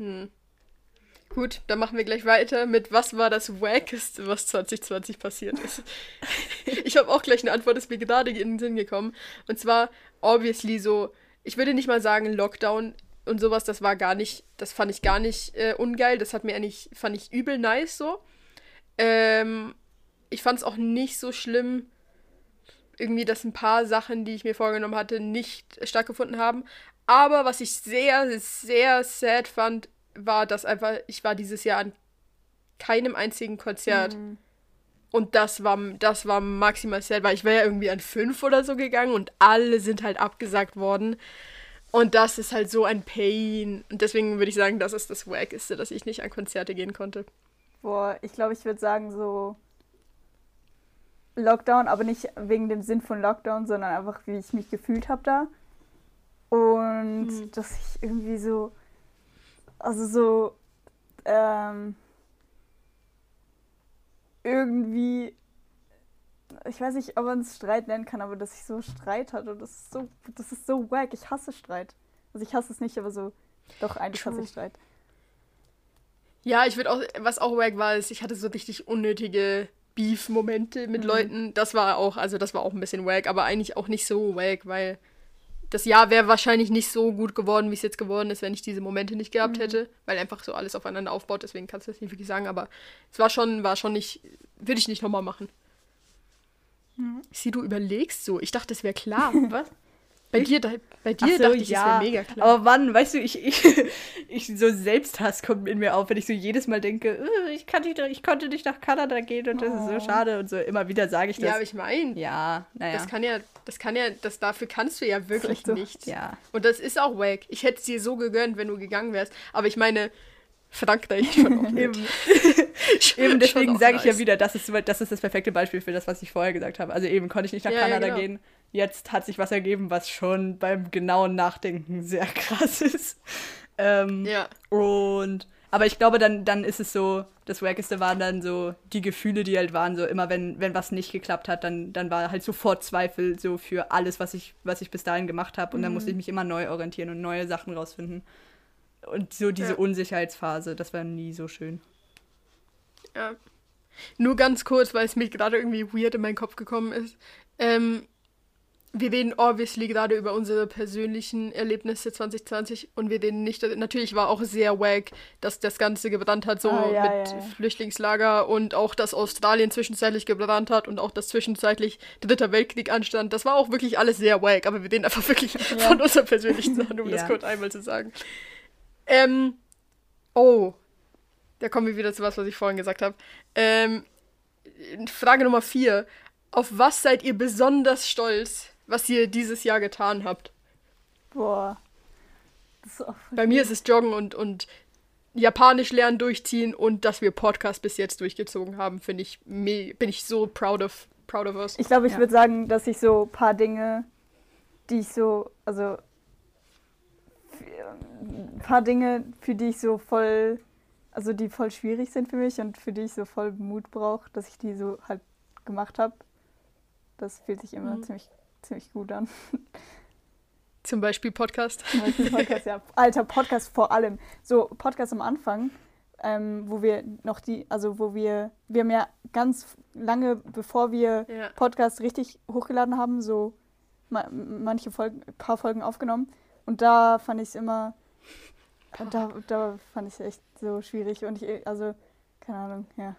Hm. Gut, dann machen wir gleich weiter mit was war das Wackeste, was 2020 passiert ist. (laughs) ich habe auch gleich eine Antwort, ist mir gerade in den Sinn gekommen. Und zwar, obviously so, ich würde nicht mal sagen Lockdown und sowas, das war gar nicht, das fand ich gar nicht äh, ungeil. Das hat mir eigentlich, fand ich übel nice so. Ähm, ich fand es auch nicht so schlimm, irgendwie, dass ein paar Sachen, die ich mir vorgenommen hatte, nicht stattgefunden haben. Aber was ich sehr, sehr sad fand, war, dass einfach, ich war dieses Jahr an keinem einzigen Konzert. Mhm. Und das war, das war maximal sad, weil ich wäre ja irgendwie an fünf oder so gegangen und alle sind halt abgesagt worden. Und das ist halt so ein Pain. Und deswegen würde ich sagen, das ist das Wackeste, dass ich nicht an Konzerte gehen konnte. Boah, ich glaube, ich würde sagen so Lockdown, aber nicht wegen dem Sinn von Lockdown, sondern einfach, wie ich mich gefühlt habe da. Und Mhm. dass ich irgendwie so, also so, ähm, irgendwie, ich weiß nicht, ob man es Streit nennen kann, aber dass ich so Streit hatte, das ist so, das ist so wack. Ich hasse Streit. Also ich hasse es nicht, aber so, doch, eigentlich hasse ich Streit. Ja, ich würde auch, was auch wack war, ist, ich hatte so richtig unnötige Beef-Momente mit Mhm. Leuten. Das war auch, also das war auch ein bisschen wack, aber eigentlich auch nicht so wack, weil das Jahr wäre wahrscheinlich nicht so gut geworden, wie es jetzt geworden ist, wenn ich diese Momente nicht gehabt Mhm. hätte, weil einfach so alles aufeinander aufbaut, deswegen kannst du das nicht wirklich sagen, aber es war schon, war schon nicht, würde ich nicht nochmal machen. Mhm. Ich sehe, du überlegst so. Ich dachte, es wäre klar. (laughs) Was? Bei dir, bei dir so, dachte ich, ja. es mega klar. Aber Mann, weißt du, ich, ich, (laughs) ich so Selbsthass kommt in mir auf, wenn ich so jedes Mal denke, "Äh, ich, kann nicht, ich konnte nicht nach Kanada gehen und das ist so Oh. schade und so. Immer wieder sage ich das. ja, aber ich meine, ja, naja. das kann ja, das kann ja, das dafür kannst du ja wirklich so. nicht. ja. Und das ist auch wack. Ich hätte es dir so gegönnt, wenn du gegangen wärst. Aber ich meine, Frankreich schon auch (laughs) Eben, (laughs) eben deswegen sage ich ja nice. wieder, das ist, das ist das perfekte Beispiel für das, was ich vorher gesagt habe. Also eben konnte ich nicht nach Ja, ja, Kanada genau. gehen. Jetzt hat sich was ergeben, was schon beim genauen Nachdenken sehr (laughs) krass ist. Ähm, Ja. Und aber ich glaube, dann, dann ist es so, das Wackeste waren dann so die Gefühle, die halt waren, so immer wenn, wenn was nicht geklappt hat, dann, dann war halt sofort Zweifel so für alles, was ich, was ich bis dahin gemacht habe. Und dann musste ich mich immer neu orientieren und neue Sachen rausfinden. Und so diese Ja. Unsicherheitsphase, das war nie so schön. Ja. Nur ganz kurz, weil es mir gerade irgendwie weird in meinen Kopf gekommen ist. Ähm, wir reden obviously gerade über unsere persönlichen Erlebnisse 2020 und wir reden nicht, natürlich war auch sehr wack, dass das Ganze gebrannt hat, so Ah, ja, mit ja, ja. Flüchtlingslager und auch, dass Australien zwischenzeitlich gebrannt hat und auch, dass zwischenzeitlich Dritter Weltkrieg anstand. Das war auch wirklich alles sehr wack, aber wir reden einfach wirklich (laughs) von unseren persönlichen Sachen, um das kurz einmal zu sagen. Ähm, oh, da kommen wir wieder zu was, was ich vorhin gesagt habe. Ähm, Frage Nummer vier. Auf was seid ihr besonders stolz, was ihr dieses Jahr getan habt? Boah. Das ist auch Bei mir ist es Joggen und, und Japanisch lernen durchziehen und dass wir Podcast bis jetzt durchgezogen haben, finde ich, bin ich so proud of, proud of us. Ich glaube, ich Ja. würde sagen, dass ich so ein paar Dinge, die ich so, also ein paar Dinge, für die ich so voll, also die voll schwierig sind für mich und für die ich so voll Mut brauche, dass ich die so halt gemacht habe. Das fühlt sich immer Mhm. ziemlich, ziemlich gut an. Zum Beispiel Podcast. Zum Beispiel Podcast, ja. Alter, Podcast vor allem. So, Podcast am Anfang, ähm, wo wir noch die, also wo wir, wir haben ja ganz lange, bevor wir Ja. Podcast richtig hochgeladen haben, so ma manche Folgen, ein paar Folgen aufgenommen. Und da fand ich es immer, da, da fand ich es echt so schwierig. Und ich, also, keine Ahnung, ja.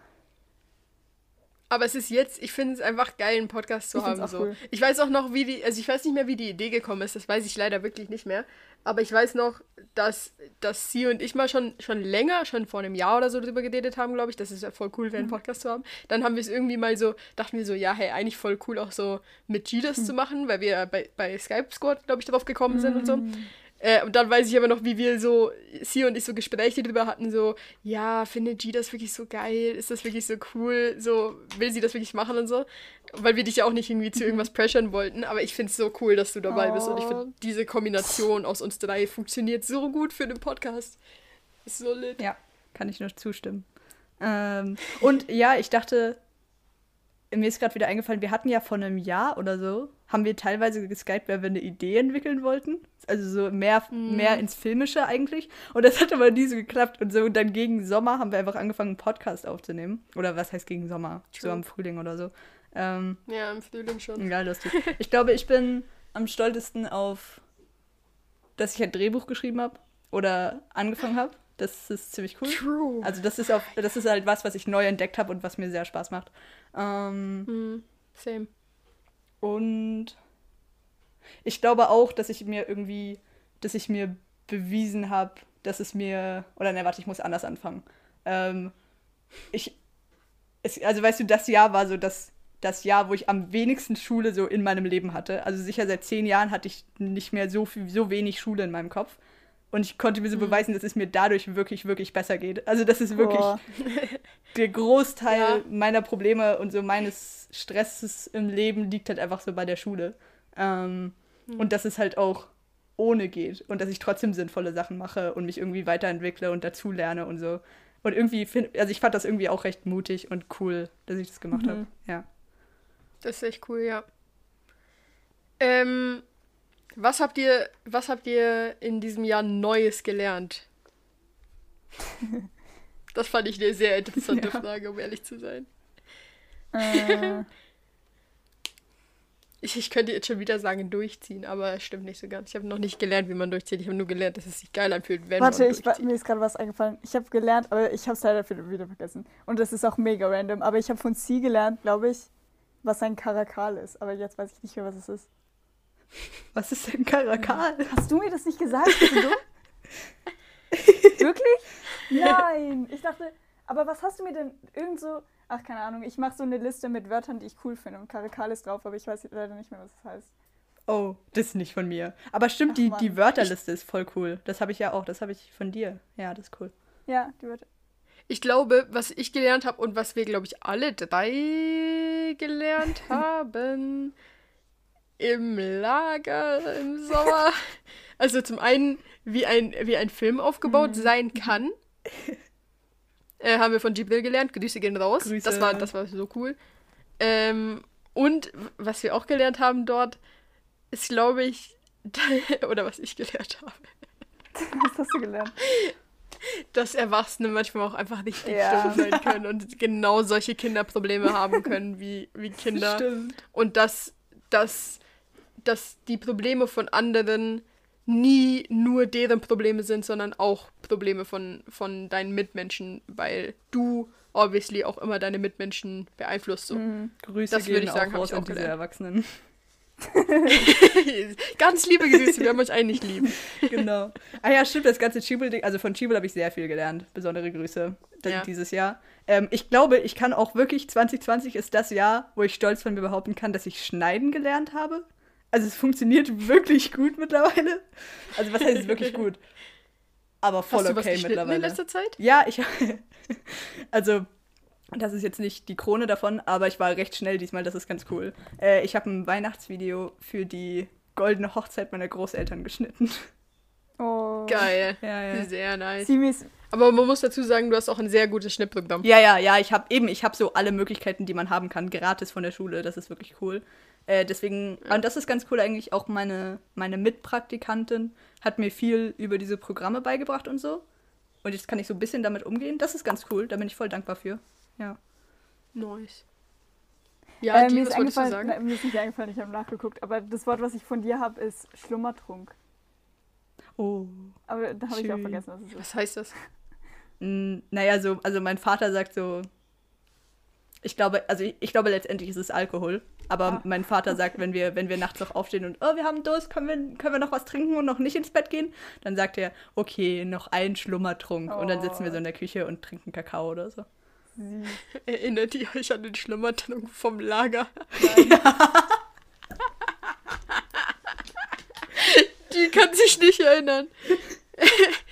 Aber es ist jetzt, ich finde es einfach geil, einen Podcast zu Ich haben. So. cool. Ich weiß auch noch, wie die, also ich weiß nicht mehr, wie die Idee gekommen ist, das weiß ich leider wirklich nicht mehr. Aber ich weiß noch, dass, dass sie und ich mal schon, schon länger, schon vor einem Jahr oder so darüber geredet haben, glaube ich. Das ist ja voll cool, Mhm. einen Podcast zu haben. Dann haben wir es irgendwie mal so, dachten wir so, ja, hey, eigentlich voll cool auch so mit G das Mhm. zu machen, weil wir bei, bei Skype Squad, glaube ich, darauf gekommen sind und so. Mhm. Äh, und dann weiß ich aber noch, wie wir so, sie und ich so Gespräche darüber hatten, so, ja, findet G das wirklich so geil? Ist das wirklich so cool? So, will sie das wirklich machen und so? Weil wir dich ja auch nicht irgendwie zu irgendwas pressern wollten, aber ich finde es so cool, dass du dabei bist und ich Oh. finde, diese Kombination aus uns drei funktioniert so gut für den Podcast. Ist so lit. Ja, kann ich nur zustimmen. Ähm, und ja, ich dachte, mir ist gerade wieder eingefallen, wir hatten ja vor einem Jahr oder so, haben wir teilweise geskypt, weil wir eine Idee entwickeln wollten. Also so mehr, mehr ins Filmische eigentlich. Und das hat aber nie so geklappt. Und so dann gegen Sommer haben wir einfach angefangen, einen Podcast aufzunehmen. Oder was heißt gegen Sommer? So True. am Frühling oder so. Ähm, Ja, im Frühling schon. Geil, lustig. Ich glaube, ich bin am stolzesten auf, dass ich ein Drehbuch geschrieben habe oder angefangen habe. Das ist ziemlich cool. True. Also das ist auf, das ist halt was, was ich neu entdeckt habe und was mir sehr Spaß macht. Ähm, Hm, same. und ich glaube auch, dass ich mir irgendwie, dass ich mir bewiesen habe, dass es mir, oder ne, warte, ich muss anders anfangen. Ähm, ich, es, also weißt du, das Jahr war so das, das Jahr, wo ich am wenigsten Schule so in meinem Leben hatte. Also sicher seit zehn Jahren hatte ich nicht mehr so viel, so wenig Schule in meinem Kopf. Und ich konnte mir so beweisen, dass es mir dadurch wirklich, wirklich besser geht. Also das ist wirklich Boah. (laughs) der Großteil Ja. meiner Probleme und so meines Stresses im Leben liegt halt einfach so bei der Schule. Ähm, Und dass es halt auch ohne geht und dass ich trotzdem sinnvolle Sachen mache und mich irgendwie weiterentwickle und dazulerne und so. Und irgendwie finde, also ich fand das irgendwie auch recht mutig und cool, dass ich das gemacht Mhm. habe. Ja. Das ist echt cool, ja. Ähm, was habt ihr, was habt ihr in diesem Jahr Neues gelernt? (laughs) Das fand ich eine sehr interessante (laughs) Ja. Frage, um ehrlich zu sein. Äh, (laughs) Ich, ich könnte jetzt schon wieder sagen, durchziehen, aber es stimmt nicht so ganz. Ich habe noch nicht gelernt, wie man durchzieht. Ich habe nur gelernt, dass es sich geil anfühlt, wenn warte, man durchzieht. mir ist gerade was eingefallen. Ich habe gelernt, aber ich habe es leider wieder wieder vergessen. Und das ist auch mega random. Aber ich habe von Sie gelernt, glaube ich, was ein Karakal ist. Aber jetzt weiß ich nicht mehr, was es ist. Was ist denn Karakal? Hast du mir das nicht gesagt? Bist du dumm? (laughs) Wirklich? Nein. Ich dachte, aber was hast du mir denn irgend so. Ach, keine Ahnung. Ich mache so eine Liste mit Wörtern, die ich cool finde. Und Karakal ist drauf, aber ich weiß leider nicht mehr, was es heißt. Oh, das ist nicht von mir. Aber stimmt, Ach, die, Mann. die Wörterliste ist voll cool. Das habe ich ja auch. Das habe ich von dir. Ja, das ist cool. Ja, die Wörter. Ich glaube, was ich gelernt habe und was wir, glaube ich, alle drei gelernt (laughs) haben im Lager im Sommer. (laughs) Also zum einen, wie ein, wie ein Film aufgebaut sein kann. (laughs) Äh, haben wir von Jibril gelernt. Grüße gehen raus. Grüße. Das, war, das war so cool. Ähm, und was wir auch gelernt haben dort, ist, glaube ich, (laughs) oder was ich gelernt habe, Was hast du gelernt? dass Erwachsene manchmal auch einfach richtig Ja. dumm sein können und genau solche Kinderprobleme haben können wie, wie Kinder. Stimmt. Und dass, dass, dass die Probleme von anderen nie nur deren Probleme sind, sondern auch Probleme von, von deinen Mitmenschen, weil du obviously auch immer deine Mitmenschen beeinflusst. So. Mhm. Grüße Das würde ich sagen, auch hab raus ich auch gelernt. Erwachsenen. (laughs) Ganz liebe Grüße, wir haben euch eigentlich lieb. (laughs) genau. Ah ja, stimmt, das ganze Chibel-Ding, also von Chibel habe ich sehr viel gelernt. Besondere Grüße Ja. dieses Jahr. Ähm, ich glaube, ich kann auch wirklich, 2020 ist das Jahr, wo ich stolz von mir behaupten kann, dass ich schneiden gelernt habe. Also es funktioniert (laughs) wirklich gut mittlerweile. Also was heißt wirklich (laughs) gut? Aber voll Hast du was okay geschnitten in mittlerweile. letzter Zeit? Ja, ich (laughs) also das ist jetzt nicht die Krone davon, aber ich war recht schnell diesmal, das ist ganz cool. Äh, ich habe ein Weihnachtsvideo für die goldene Hochzeit meiner Großeltern geschnitten. Oh. Geil. Ja, ja. Sehr nice. Ist. Aber man muss dazu sagen, du hast auch ein sehr gutes Schnittprogramm. Ja, ja, ja, ich habe eben, ich habe so alle Möglichkeiten, die man haben kann, gratis von der Schule, das ist wirklich cool. Äh, deswegen, und das ist ganz cool eigentlich, auch meine, meine Mitpraktikantin hat mir viel über diese Programme beigebracht und so. Und jetzt kann ich so ein bisschen damit umgehen. Das ist ganz cool, da bin ich voll dankbar für. Ja. Nice. Ja, äh, die, mir, ist eingefallen, sagen? nein, mir ist nicht eingefallen, ich habe nachgeguckt. Aber das Wort, was ich von dir habe, ist Schlummertrunk. Oh. Aber da habe ich auch vergessen, was es ist. Was heißt das? Naja, so, also mein Vater sagt so, ich glaube, also ich, ich glaube letztendlich ist es Alkohol. Aber Ah, mein Vater sagt, wenn wir, wenn wir nachts noch aufstehen und oh, wir haben Durst, können wir, können wir noch was trinken und noch nicht ins Bett gehen? Dann sagt er, okay, noch ein Schlummertrunk. Und dann sitzen wir so in der Küche und trinken Kakao oder so. Erinnert ihr euch an den Schlummertrunk vom Lager? (laughs) Die kann sich nicht erinnern. (laughs)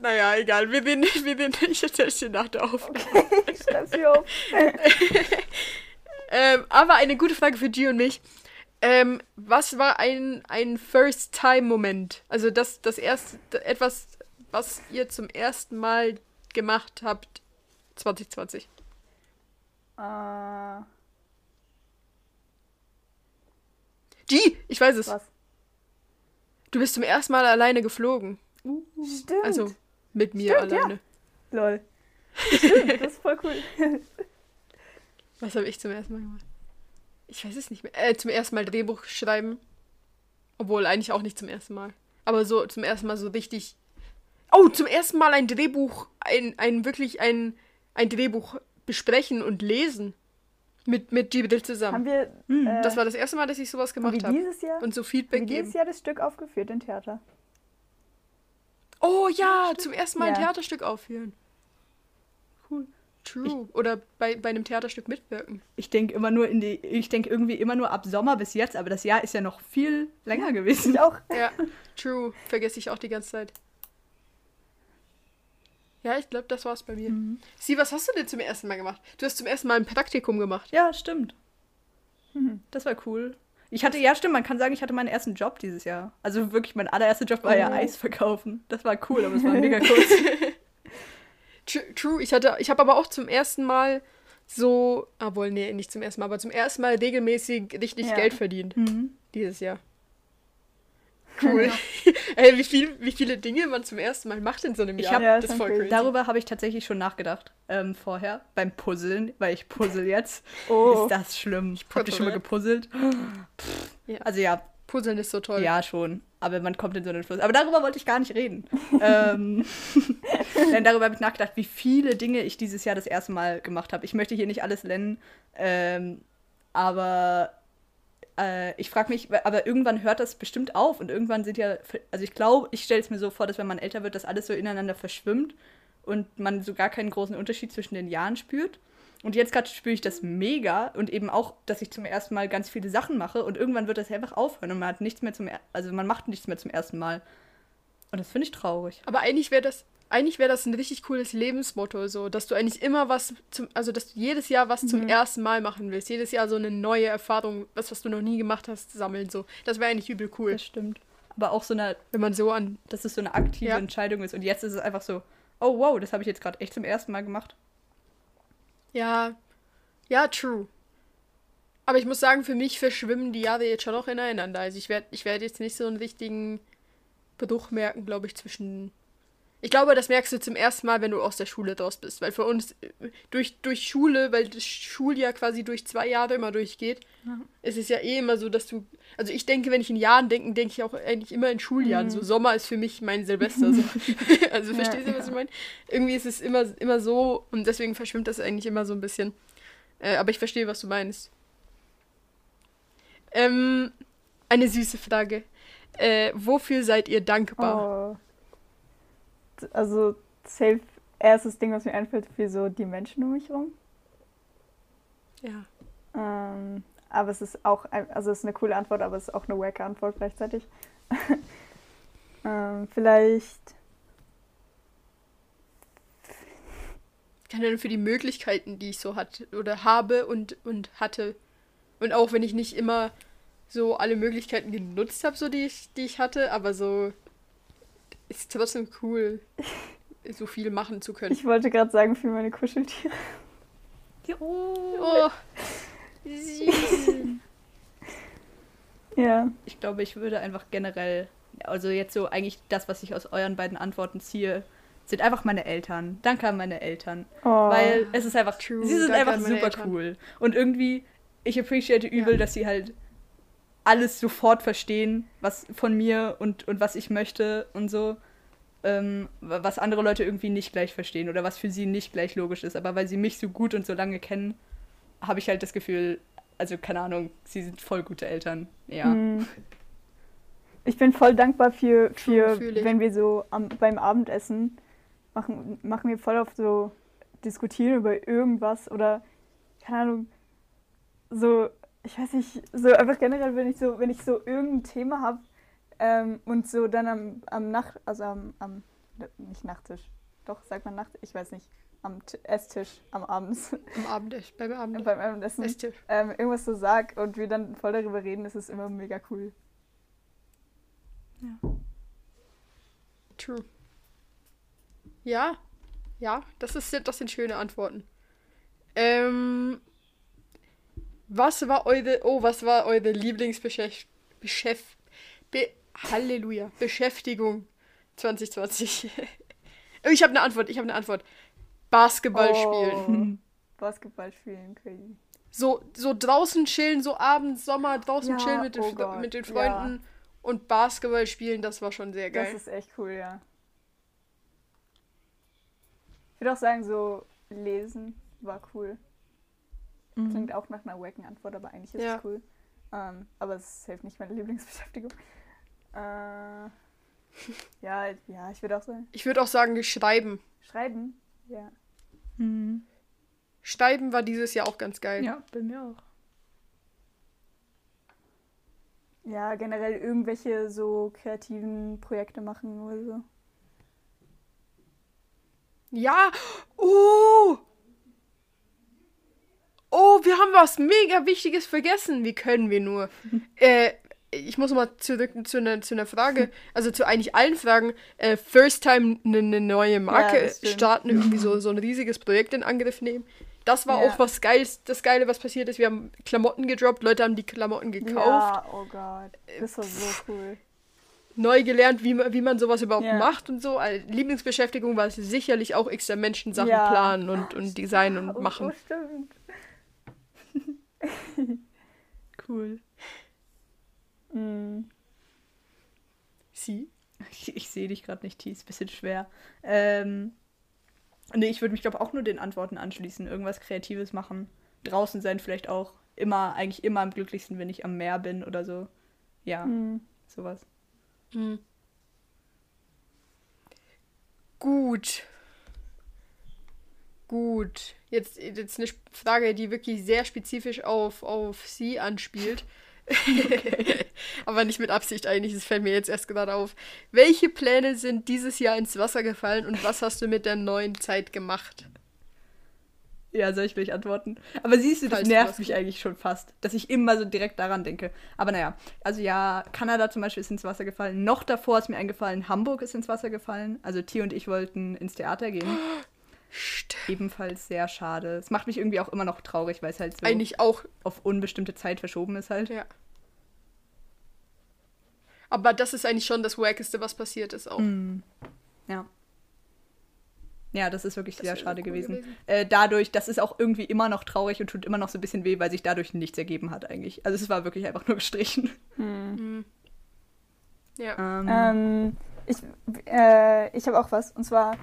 naja, egal. Wir reden, (laughs) wir reden ich erzähl's dir nach der Aufnahme. (laughs) Ich schreib's mir auf. (laughs) Ähm, aber eine gute Frage für G und mich. Ähm, was war ein, ein First-Time-Moment? Also das, das erste, etwas, was ihr zum ersten Mal gemacht habt 2020. Äh, G, ich weiß es. was? Du bist zum ersten Mal alleine geflogen. Stimmt. Also mit mir Stimmt, ja. alleine. Lol. Stimmt, das ist voll cool. (laughs) Was habe ich zum ersten Mal gemacht? Ich weiß es nicht mehr. Äh, zum ersten Mal Drehbuch schreiben. Obwohl, eigentlich auch nicht zum ersten Mal. Aber so zum ersten Mal so richtig. Oh, zum ersten Mal ein Drehbuch, ein, ein wirklich ein, ein Drehbuch besprechen und lesen. Mit, mit Gibril zusammen. Haben wir. Hm, äh, Das war das erste Mal, dass ich sowas haben gemacht wir habe. dieses Jahr, Und so haben Feedback wir geben. dieses Jahr das Stück aufgeführt im Theater. Oh ja, zum ersten Mal ein Ja. Theaterstück aufführen. Cool. True. Oder bei, bei einem Theaterstück mitwirken. Ich denke immer nur in die, ich denke irgendwie immer nur ab Sommer bis jetzt, aber das Jahr ist ja noch viel länger gewesen. Ich auch. (laughs) Ja, true. Vergesse ich auch die ganze Zeit. Ja, ich glaube, das war's bei mir. Sie, was hast du denn zum ersten Mal gemacht? Du hast zum ersten Mal ein Praktikum gemacht. Ja, stimmt. Mhm. Das war cool. Ich hatte, ja stimmt, man kann sagen, ich hatte meinen ersten Job dieses Jahr. Also wirklich, mein allererster Job war ja Oh. Eis verkaufen. Das war cool, aber es war mega (laughs) kurz. Tr- True, ich hatte, ich habe aber auch zum ersten Mal so, obwohl, nee, nicht zum ersten Mal, aber zum ersten Mal regelmäßig richtig Ja. Geld verdient mhm. dieses Jahr. Cool. (laughs) Ey, wie, viel, wie viele Dinge man zum ersten Mal macht in so einem Ich Jahr. hab- Ja, das ist voll crazy. crazy. Darüber habe ich tatsächlich schon nachgedacht ähm, vorher beim Puzzeln, weil ich puzzle jetzt. (laughs) Oh. Ist das schlimm? Habt ihr schon mal puzzle. gepuzzelt? Ja. Also ja, Puzzeln ist so toll. ja schon. Aber man kommt in so einen Fluss. Aber darüber wollte ich gar nicht reden. (laughs) ähm, denn darüber habe ich nachgedacht, wie viele Dinge ich dieses Jahr das erste Mal gemacht habe. Ich möchte hier nicht alles nennen, ähm, aber äh, ich frage mich, aber irgendwann hört das bestimmt auf und irgendwann sind ja, also ich glaube, ich stelle es mir so vor, dass wenn man älter wird, dass alles so ineinander verschwimmt und man so gar keinen großen Unterschied zwischen den Jahren spürt. Und jetzt gerade spüre ich das mega und eben auch, dass ich zum ersten Mal ganz viele Sachen mache und irgendwann wird das einfach aufhören und man hat nichts mehr zum, also man macht nichts mehr zum ersten Mal. Und das finde ich traurig. Aber eigentlich wäre das, eigentlich wäre das ein richtig cooles Lebensmotto, so, dass du eigentlich immer was zum, also dass du jedes Jahr was mhm. zum ersten Mal machen willst. Jedes Jahr so eine neue Erfahrung, was, was du noch nie gemacht hast, sammeln. So. Das wäre eigentlich übel cool. Das stimmt. Aber auch so eine, wenn man so an. Dass es so eine aktive ja. Entscheidung ist. Und jetzt ist es einfach so, oh wow, das habe ich jetzt gerade echt zum ersten Mal gemacht. Ja, ja, true. Aber ich muss sagen, für mich verschwimmen die Jahre jetzt schon noch ineinander. Also ich werde ich werd jetzt nicht so einen richtigen Bruch merken, glaube ich, zwischen ich glaube, das merkst du zum ersten Mal, wenn du aus der Schule draus bist. Weil für uns, durch, durch Schule, weil das Schuljahr quasi durch zwei Jahre immer durchgeht, ja. ist es ja eh immer so, dass du. Also ich denke, wenn ich in Jahren denke, denke ich auch eigentlich immer in Schuljahren. Mhm. So Sommer ist für mich mein Silvester. So. (laughs) (laughs) also verstehst ja, du, was ja. ich meine? Irgendwie ist es immer, immer so und deswegen verschwimmt das eigentlich immer so ein bisschen. Äh, aber ich verstehe, was du meinst. Ähm, eine süße Frage. Äh, wofür seid ihr dankbar? Oh also safe erstes Ding, was mir einfällt, für so die Menschen um mich herum. Ja. Ähm, aber es ist auch, also es ist eine coole Antwort, aber es ist auch eine wacke Antwort gleichzeitig. (laughs) ähm, vielleicht. Keine Ahnung, für die Möglichkeiten, die ich so hatte oder habe und, und hatte. Und auch wenn ich nicht immer so alle Möglichkeiten genutzt habe, so die ich, die ich hatte, aber so ist trotzdem cool, so viel machen zu können. Ich wollte gerade sagen, für meine Kuscheltiere. Oh, oh. ja. Ich glaube, ich würde einfach generell, also jetzt so eigentlich das, was ich aus euren beiden Antworten ziehe, sind einfach meine Eltern. Danke an meine Eltern. Oh. Weil es ist einfach, True. sie sind Danke einfach super Eltern. cool. Und irgendwie, ich appreciate übel, ja. dass sie halt alles sofort verstehen, was von mir und, und was ich möchte und so. Ähm, was andere Leute irgendwie nicht gleich verstehen oder was für sie nicht gleich logisch ist. Aber weil sie mich so gut und so lange kennen, habe ich halt das Gefühl, also keine Ahnung, sie sind voll gute Eltern. Ja. Hm. Ich bin voll dankbar für, für wenn wir so am, beim Abendessen machen, machen wir voll oft so diskutieren über irgendwas oder keine Ahnung, so ich weiß nicht, so einfach generell, wenn ich so, wenn ich so irgendein Thema habe ähm, und so dann am, am Nacht, also am, am, nicht Nachttisch, doch, sagt man Nacht, ich weiß nicht, am T Esstisch, am Abends. Am Abendessen, beim Abendessen. beim Abendessen. Esstisch. Ähm, irgendwas so sag und wir dann voll darüber reden, ist es immer mega cool. Ja. True. Ja, ja, das, ist, das sind schöne Antworten. Ähm, was war eure, oh, was war eure Lieblingsbeschäftigung? Beschäft, Be Halleluja, Beschäftigung 2020? (laughs) ich habe eine Antwort, ich habe eine Antwort. Basketball oh, spielen. Basketball spielen, crazy. So, so draußen chillen, so abends, Sommer, draußen ja, chillen mit den, oh mit den Freunden ja. und Basketball spielen, das war schon sehr geil. Das ist echt cool, ja. Ich würde auch sagen, so lesen war cool. Mhm. Klingt auch nach einer wacken Antwort, aber eigentlich ist ja. es cool. Ähm, aber es hilft nicht meine Lieblingsbeschäftigung. Äh, ja, ja, ich würde auch sagen. Ich würde auch sagen, schreiben. Schreiben? Ja. Mhm. Schreiben war dieses Jahr auch ganz geil. Ja, bei mir auch. Ja, generell irgendwelche so kreativen Projekte machen oder so. Ja, oh! Oh, wir haben was mega Wichtiges vergessen. Wie können wir nur? (laughs) äh, ich muss mal zurück zu einer, zu einer Frage, also zu eigentlich allen Fragen. Äh, First Time eine ne neue Marke ja, starten, irgendwie so, so ein riesiges Projekt in Angriff nehmen. Das war ja. auch was Geiles, das Geile, was passiert ist. Wir haben Klamotten gedroppt, Leute haben die Klamotten gekauft. Ja, oh Gott, das war so cool. Neu gelernt, wie, wie man sowas überhaupt ja. macht und so. Also Lieblingsbeschäftigung war es sicherlich auch extra Menschen Sachen planen und, und designen und oh, machen. Oh, stimmt. (laughs) cool. Mm. Sie? Ich, ich sehe dich gerade nicht, T, ist ein bisschen schwer. Ähm, nee, ich würde mich, glaube auch nur den Antworten anschließen. Irgendwas Kreatives machen. Draußen sein vielleicht auch. immer, eigentlich immer am glücklichsten, wenn ich am Meer bin oder so. Ja, Hm. sowas. Hm. Gut. Gut. Jetzt, jetzt eine Frage, die wirklich sehr spezifisch auf, auf sie anspielt. (laughs) Aber nicht mit Absicht eigentlich, das fällt mir jetzt erst gerade auf. Welche Pläne sind dieses Jahr ins Wasser gefallen und was hast du mit der neuen Zeit gemacht? Ja, soll ich gleich antworten? Aber siehst du, das Falls nervt mich eigentlich schon fast, dass ich immer so direkt daran denke. Aber naja, also ja, Kanada zum Beispiel ist ins Wasser gefallen. Noch davor ist mir eingefallen, Hamburg ist ins Wasser gefallen. Also Tier und ich wollten ins Theater gehen. (gasps) Stimmt. Ebenfalls sehr schade. Es macht mich irgendwie auch immer noch traurig, weil es halt so Eigentlich auch, auf unbestimmte Zeit verschoben ist halt. ja. Aber das ist eigentlich schon das Wackeste, was passiert ist auch. Hm. Ja. Ja, das ist wirklich Das sehr schade gewesen. gewesen. Äh, dadurch, das ist auch irgendwie immer noch traurig und tut immer noch so ein bisschen weh, weil sich dadurch nichts ergeben hat eigentlich. Also es war wirklich einfach nur gestrichen. Hm. Ja. Ähm, Ähm, ich äh, ich habe auch was. Und zwar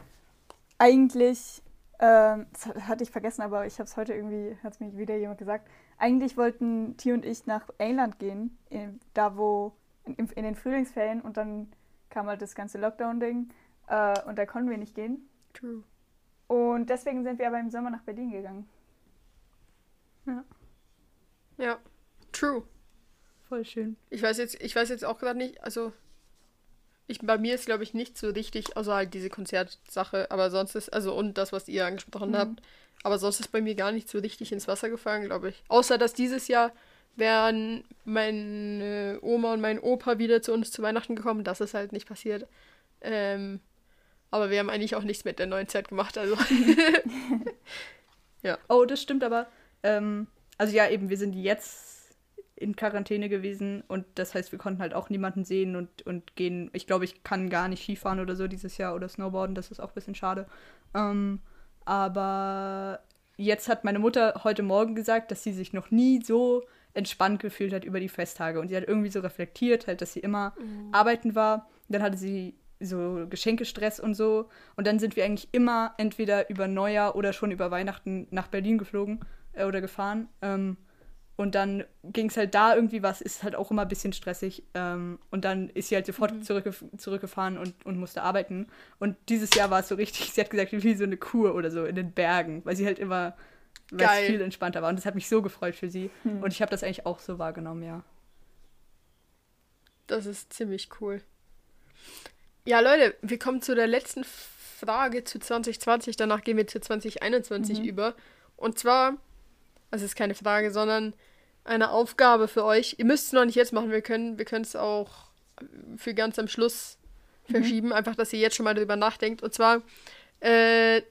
eigentlich, ähm, das hatte ich vergessen, aber ich habe es heute irgendwie, hat es mir wieder jemand gesagt. Eigentlich wollten T und ich nach England gehen, in, da wo, in, in den Frühlingsferien und dann kam halt das ganze Lockdown-Ding äh, und da konnten wir nicht gehen. True. Und deswegen sind wir aber im Sommer nach Berlin gegangen. Ja. True. voll schön. Ich weiß jetzt, ich weiß jetzt auch gerade nicht, also ich, bei mir ist glaube ich nicht so richtig, also halt diese Konzertsache, aber sonst ist, also und das, was ihr angesprochen Mhm. habt, aber sonst ist bei mir gar nicht so richtig ins Wasser gefallen, glaube ich. Außer dass dieses Jahr wären meine Oma und mein Opa wieder zu uns zu Weihnachten gekommen, das ist halt nicht passiert. Ähm, aber wir haben eigentlich auch nichts mit der neuen Zeit gemacht, also. (laughs) Oh, das stimmt aber. Ähm, also ja, eben, wir sind jetzt in Quarantäne gewesen und das heißt, wir konnten halt auch niemanden sehen und, und gehen. Ich glaube, ich kann gar nicht Skifahren oder so dieses Jahr oder Snowboarden, das ist auch ein bisschen schade. Ähm, aber jetzt hat meine Mutter heute Morgen gesagt, dass sie sich noch nie so entspannt gefühlt hat über die Festtage und sie hat irgendwie so reflektiert, halt, dass sie immer arbeiten war. Dann hatte sie so Geschenkestress und so. Und dann sind wir eigentlich immer entweder über Neujahr oder schon über Weihnachten nach Berlin geflogen äh, oder gefahren. Ähm, und dann ging es halt da irgendwie was, ist halt auch immer ein bisschen stressig. Ähm, und dann ist sie halt sofort zurückgef zurückgefahren und, und musste arbeiten. Und dieses Jahr war es so richtig, (laughs) sie hat gesagt, wie so eine Kur oder so in den Bergen, weil sie halt immer viel entspannter war. Und das hat mich so gefreut für sie. Hm. Und ich habe das eigentlich auch so wahrgenommen, ja. Das ist ziemlich cool. Ja, Leute, wir kommen zu der letzten Frage zu 2020. Danach gehen wir zu 2021 Mhm. über. Und zwar, also es ist keine Frage, sondern eine Aufgabe für euch. Ihr müsst es noch nicht jetzt machen. Wir können wir können es auch für ganz am Schluss verschieben. Einfach, dass ihr jetzt schon mal darüber nachdenkt. Und zwar, äh,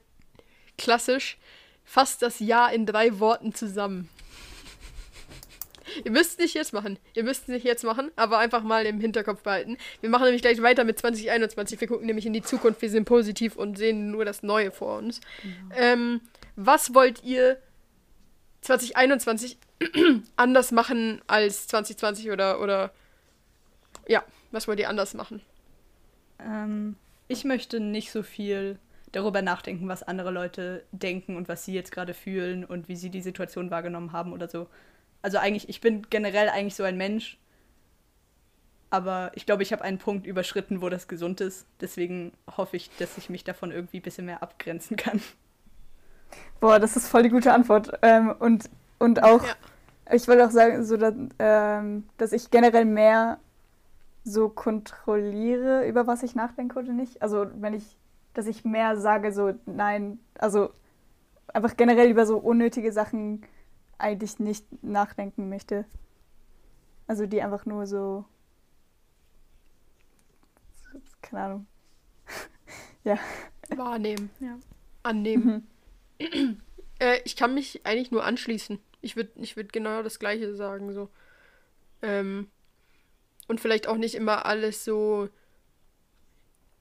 klassisch, fasst das Ja in drei Worten zusammen. Ihr müsst es nicht jetzt machen. Ihr müsst es nicht jetzt machen, aber einfach mal im Hinterkopf behalten. Wir machen nämlich gleich weiter mit 2021. Wir gucken nämlich in die Zukunft. Wir sind positiv und sehen nur das Neue vor uns. Ähm, was wollt ihr 2021 (clears throat) anders machen als 2020 oder, oder ja, was wollt ihr anders machen? Ähm, ich möchte nicht so viel darüber nachdenken, was andere Leute denken und was sie jetzt gerade fühlen und wie sie die Situation wahrgenommen haben oder so. Also eigentlich, ich bin generell eigentlich so ein Mensch, aber ich glaube, ich habe einen Punkt überschritten, wo das gesund ist. Deswegen hoffe ich, dass ich mich davon irgendwie ein bisschen mehr abgrenzen kann. Boah, das ist voll die gute Antwort. Ähm, und, und auch, Ja. ich wollte auch sagen, so, dass, ähm, dass ich generell mehr so kontrolliere, über was ich nachdenke oder nicht. Also wenn ich, dass ich mehr sage, so nein, also einfach generell über so unnötige Sachen eigentlich nicht nachdenken möchte. Also die einfach nur so, keine Ahnung. (laughs) ja. Wahrnehmen. Ja. Annehmen. Mhm. (clears throat) Äh, ich kann mich eigentlich nur anschließen. Ich würde ich würd genau das Gleiche sagen. So. Ähm, und vielleicht auch nicht immer alles so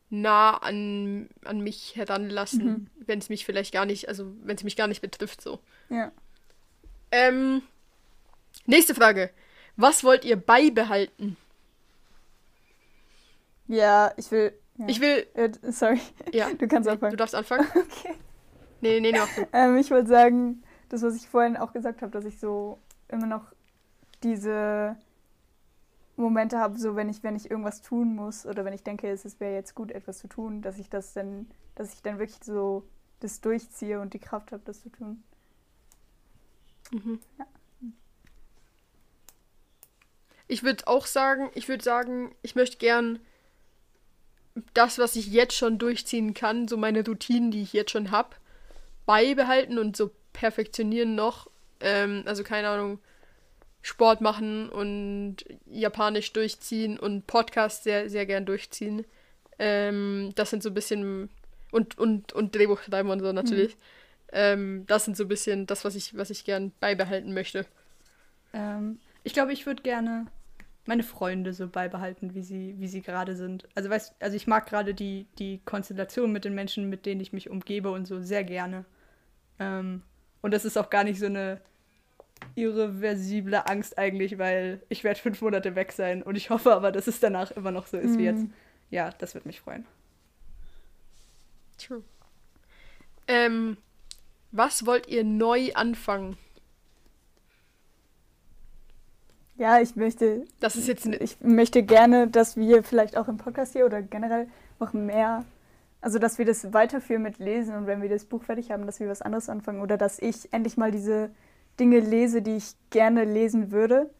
nah an, an mich heranlassen, Mhm. wenn es mich vielleicht gar nicht, also wenn es mich gar nicht betrifft. So. Ja. Ähm, nächste Frage. Was wollt ihr beibehalten? Ja, ich will. Ja. Ich will. Äh, sorry, Ja, du kannst du anfangen. darfst anfangen. (laughs) Okay. Nee, nee, du. (laughs) Ähm, ich wollte sagen, das, was ich vorhin auch gesagt habe, dass ich so immer noch diese Momente habe, so wenn ich, wenn ich irgendwas tun muss oder wenn ich denke, es wäre jetzt gut, etwas zu tun, dass ich das dann, dass ich dann wirklich so das durchziehe und die Kraft habe, das zu tun. Mhm. Ja. Ich würde auch sagen, ich würde sagen, ich möchte gern das, was ich jetzt schon durchziehen kann, so meine Routinen, die ich jetzt schon habe, beibehalten und so perfektionieren noch. Ähm, also keine Ahnung, Sport machen und Japanisch durchziehen und Podcast sehr, sehr gern durchziehen. Ähm, das sind so ein bisschen und, und, und Drehbuch schreiben und so natürlich. Mhm. Ähm, das sind so ein bisschen das, was ich, was ich gern beibehalten möchte. Ähm, ich glaube, ich würde gerne meine Freunde so beibehalten, wie sie, wie sie gerade sind. Also weißt, also ich mag gerade die, die Konstellation mit den Menschen, mit denen ich mich umgebe und so sehr gerne. Ähm, und das ist auch gar nicht so eine irreversible Angst eigentlich, weil ich werde fünf Monate weg sein und ich hoffe aber, dass es danach immer noch so ist mm. wie jetzt. Mhm. Ja, das wird mich freuen. True. Ähm, was wollt ihr neu anfangen? Ja, ich möchte. Das ist jetzt. Ich möchte gerne, dass wir vielleicht auch im Podcast hier oder generell noch mehr. Also, dass wir das weiterführen mit Lesen und wenn wir das Buch fertig haben, dass wir was anderes anfangen oder dass ich endlich mal diese Dinge lese, die ich gerne lesen würde,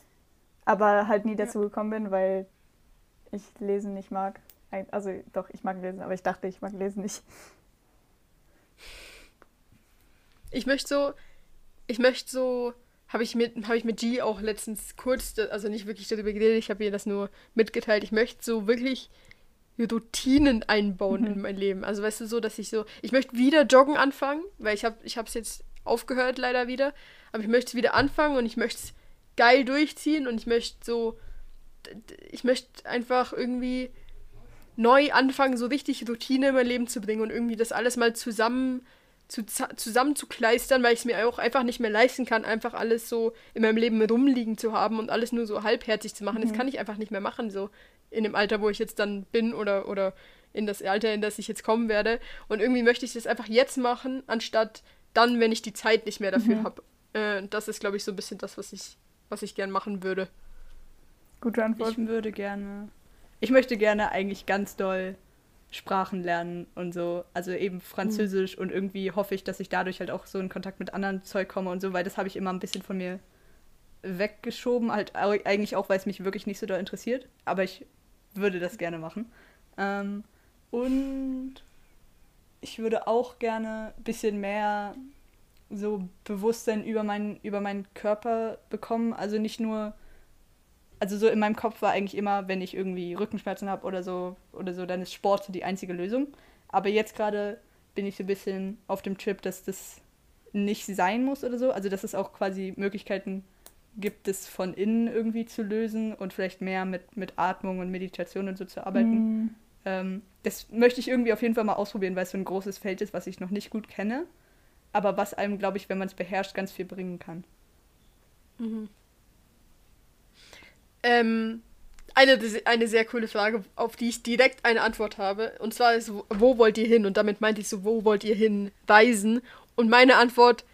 aber halt nie dazu gekommen bin, weil ich Lesen nicht mag. Also, doch, ich mag Lesen, aber ich dachte, ich mag Lesen nicht. Ich möchte so. Ich möchte so habe ich, mit, hab ich mit G auch letztens kurz, also nicht wirklich darüber geredet, ich habe ihr das nur mitgeteilt. Ich möchte so wirklich Routinen einbauen mhm. in mein Leben. Also weißt du so, dass ich so, ich möchte wieder joggen anfangen, weil ich habe ich es jetzt aufgehört leider wieder, aber ich möchte es wieder anfangen und ich möchte es geil durchziehen und ich möchte so, ich möchte einfach irgendwie neu anfangen, so richtig Routine in mein Leben zu bringen und irgendwie das alles mal zusammen zu, zusammenzukleistern, weil ich es mir auch einfach nicht mehr leisten kann, einfach alles so in meinem Leben rumliegen zu haben und alles nur so halbherzig zu machen. Mhm. Das kann ich einfach nicht mehr machen, so in dem Alter, wo ich jetzt dann bin oder, oder in das Alter, in das ich jetzt kommen werde. Und irgendwie möchte ich das einfach jetzt machen, anstatt dann, wenn ich die Zeit nicht mehr dafür mhm. habe. Äh, das ist, glaube ich, so ein bisschen das, was ich, was ich gern machen würde. Gute Antwort. Ich würde gerne. Ich möchte gerne eigentlich ganz doll Sprachen lernen und so. Also eben Französisch mhm. und irgendwie hoffe ich, dass ich dadurch halt auch so in Kontakt mit anderen Zeug komme und so, weil das habe ich immer ein bisschen von mir weggeschoben. Halt eigentlich auch, weil es mich wirklich nicht so da interessiert. Aber ich würde das gerne machen. Ähm, und ich würde auch gerne ein bisschen mehr so Bewusstsein über, mein, über meinen Körper bekommen. Also nicht nur also so in meinem Kopf war eigentlich immer, wenn ich irgendwie Rückenschmerzen habe oder so, oder so, dann ist Sport die einzige Lösung. Aber jetzt gerade bin ich so ein bisschen auf dem Trip, dass das nicht sein muss oder so. Also dass es auch quasi Möglichkeiten gibt, es von innen irgendwie zu lösen und vielleicht mehr mit, mit Atmung und Meditation und so zu arbeiten. Mm. Ähm, das möchte ich irgendwie auf jeden Fall mal ausprobieren, weil es so ein großes Feld ist, was ich noch nicht gut kenne. Aber was einem, glaube ich, wenn man es beherrscht, ganz viel bringen kann. Mhm. Ähm, eine, eine sehr coole Frage, auf die ich direkt eine Antwort habe. Und zwar ist, wo wollt ihr hin? Und damit meinte ich so, wo wollt ihr hin reisen? Und meine Antwort,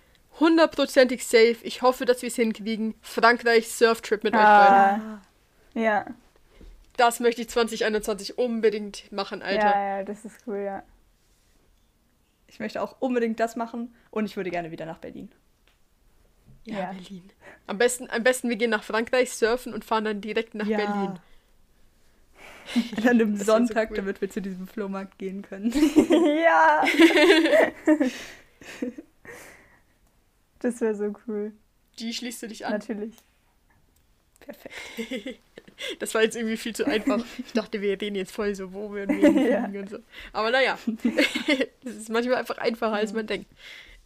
hundertprozentig safe. Ich hoffe, dass wir es hinkriegen. Frankreich Surftrip mit ah, euch beiden. Ja. Das möchte ich 2021 unbedingt machen, Alter. Ja, ja, das ist cool, ja. Ich möchte auch unbedingt das machen und ich würde gerne wieder nach Berlin. Ja, ja, Berlin. Am besten, am besten, wir gehen nach Frankreich surfen und fahren dann direkt nach ja. Berlin. (laughs) An einem Sonntag, so cool. damit wir zu diesem Flohmarkt gehen können. (laughs) (laughs) ja! Das wäre so cool. Die schließt du dich an? Natürlich. Perfekt. (laughs) Das war jetzt irgendwie viel zu einfach. (laughs) Ich dachte, wir reden jetzt voll so, wo wir (laughs) ja. und so. Aber naja, das ist manchmal einfach einfacher, als man denkt.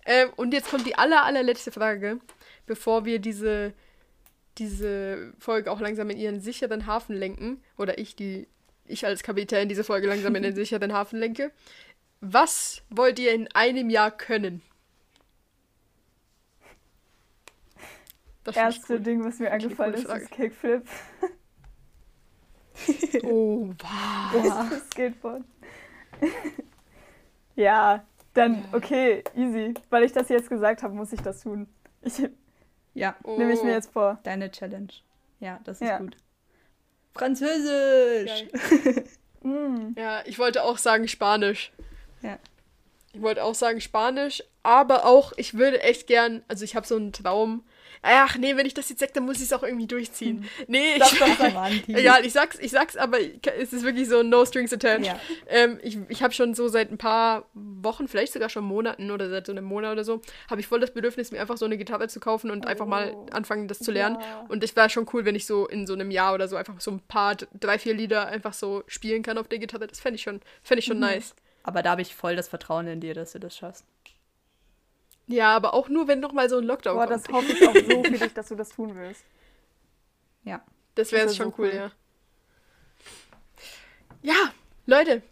Ähm, und jetzt kommt die aller, allerletzte Frage bevor wir diese, diese Folge auch langsam in ihren sicheren Hafen lenken, oder ich, die, ich als Kapitän diese Folge langsam in den sicheren Hafen lenke. Was wollt ihr in einem Jahr können? Das erste cool. Ding, was mir eingefallen ist, ist Kickflip. (laughs) oh, (laughs) wow. Das Skateboard. (laughs) ja, dann, okay, easy. Weil ich das jetzt gesagt habe, muss ich das tun. Ich, Ja, Oh. Nehme ich mir jetzt vor. deine Challenge. Ja, das ist Ja. gut. Französisch! Mm. Ja, ich wollte auch sagen Spanisch. Ja. Ich wollte auch sagen Spanisch, aber auch, ich würde echt gern, also ich habe so einen Traum. Ach nee, wenn ich das jetzt sage, dann muss ich es auch irgendwie durchziehen. Nee, ich, romantisch. (laughs) Egal, ich sag's, ich sag's, aber es ist wirklich so no strings attached. Ja. Ähm, ich ich habe schon so seit ein paar Wochen, vielleicht sogar schon Monaten oder seit so einem Monat oder so, habe ich voll das Bedürfnis, mir einfach so eine Gitarre zu kaufen und einfach mal Oh. anfangen, das zu lernen. Ja. Und es wäre schon cool, wenn ich so in so einem Jahr oder so einfach so ein paar, drei, vier Lieder einfach so spielen kann auf der Gitarre. Das fände ich schon, fänd ich schon nice. Aber da habe ich voll das Vertrauen in dir, dass du das schaffst. Ja, aber auch nur, wenn nochmal so ein Lockdown Boah, kommt. das hoffe ich auch so für (laughs) dich, dass du das tun willst. Ja. Das wäre schon so cool, cool. ja. Ja, Leute.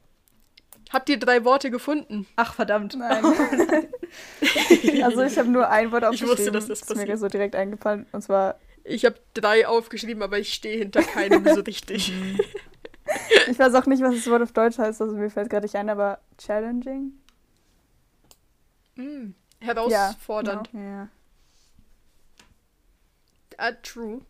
Habt ihr drei Worte gefunden? Ach, verdammt. Nein. (laughs) also ich habe nur ein Wort Ich aufgeschrieben. wusste, dass das ist mir passiert. so direkt eingefallen. Und zwar, Ich habe drei aufgeschrieben, aber ich stehe hinter keinem so richtig. (laughs) ich weiß auch nicht, was das Wort auf Deutsch heißt, also mir fällt gerade nicht ein, aber challenging? Mm, herausfordernd. Ja. Ah, true.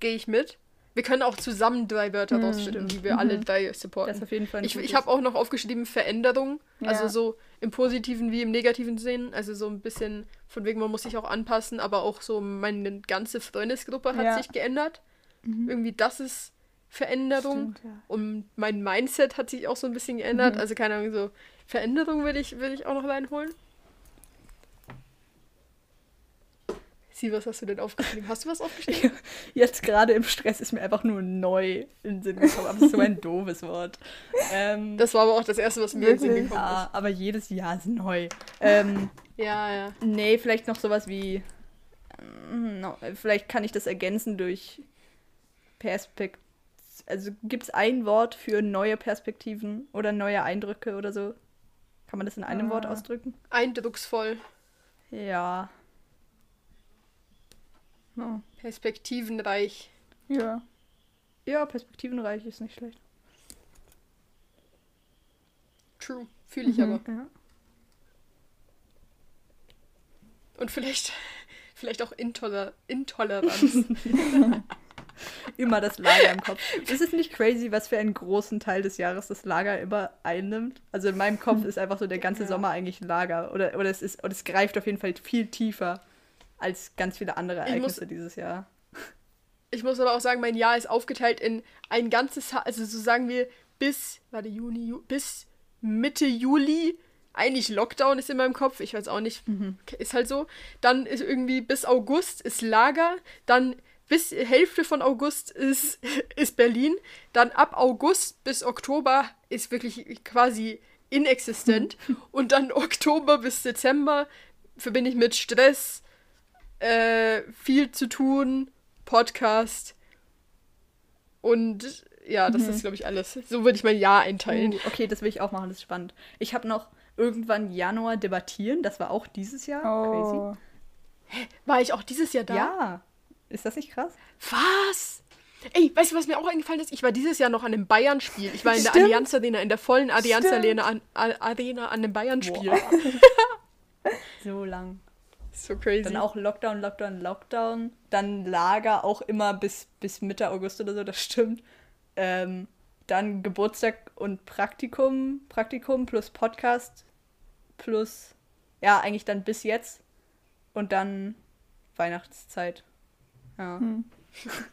Gehe ich mit. Wir können auch zusammen drei Wörter Mm, rausfinden, die wir alle drei Das ist supporten. auf jeden Fall Ich, ich habe auch noch aufgeschrieben Veränderung. Also Ja. so im positiven wie im negativen Sinn. Also so ein bisschen von wegen, man muss sich auch anpassen, aber auch so meine ganze Freundesgruppe hat Ja. sich geändert. Mhm. Irgendwie das ist Veränderung. Stimmt, ja. Und mein Mindset hat sich auch so ein bisschen geändert. Mhm. Also keine Ahnung, so Veränderung will ich, will ich auch noch reinholen. Sie, was hast du denn aufgeschrieben? Hast du was aufgeschrieben? (laughs) Jetzt gerade im Stress ist mir einfach nur neu in den Sinn gekommen. Aber das ist so ein (laughs) doofes Wort. Ähm, Das war aber auch das erste, was mir in den Sinn gekommen ja, aber jedes Jahr ist neu. Ähm, ist. (laughs) Ja, ja. nee, vielleicht noch sowas wie. ähm, no, vielleicht kann ich das ergänzen durch Perspekt. Also gibt es ein Wort für neue Perspektiven oder neue Eindrücke oder so? Kann man das in einem Ah. Wort ausdrücken? Eindrucksvoll. Ja. Oh. Perspektivenreich. Ja. Ja, perspektivenreich ist nicht schlecht. True. Fühle ich Mhm. aber. Ja. Und vielleicht, (laughs) vielleicht auch Intoler Intoleranz. (laughs) Immer das Lager im Kopf. Ist es nicht crazy, was für einen großen Teil des Jahres das Lager immer einnimmt? Also in meinem Kopf ist einfach so der ganze Ja. Sommer eigentlich ein Lager. Oder, oder, es ist, oder es greift auf jeden Fall viel tiefer als ganz viele andere Ich muss- Ereignisse dieses Jahr. Ich muss aber auch sagen, mein Jahr ist aufgeteilt in ein ganzes, also so sagen wir bis, warte, Juni, Ju bis Mitte Juli. Eigentlich Lockdown ist in meinem Kopf, ich weiß auch nicht, ist halt so. Dann ist irgendwie bis August ist Lager, dann bis Hälfte von August ist, (laughs) ist Berlin, dann ab August bis Oktober ist wirklich quasi inexistent und dann (laughs) Oktober bis Dezember verbinde ich mit Stress, äh, viel zu tun, Podcast und ja, das ist, glaube ich, alles. So würde ich mein Jahr einteilen. Uh, okay, das will ich auch machen, das ist spannend. Ich habe noch irgendwann Januar debattieren, das war auch dieses Jahr. Oh. War ich auch dieses Jahr da? Crazy. Ja. Ist das nicht krass? Was? Ey, weißt du, was mir auch eingefallen ist? Ich war dieses Jahr noch an einem Bayern-Spiel. Ich war in der Stimmt. Allianz Arena, in der vollen Allianz. Arena an, Arena an einem Bayern-Spiel. (laughs) So lang. So crazy. Dann auch Lockdown, Lockdown, Lockdown. Dann Lager auch immer bis, bis Mitte August oder so, das stimmt. Ähm, dann Geburtstag und Praktikum, Praktikum plus Podcast plus, ja, eigentlich dann bis jetzt. Und dann Weihnachtszeit. Ja. Hm. (laughs)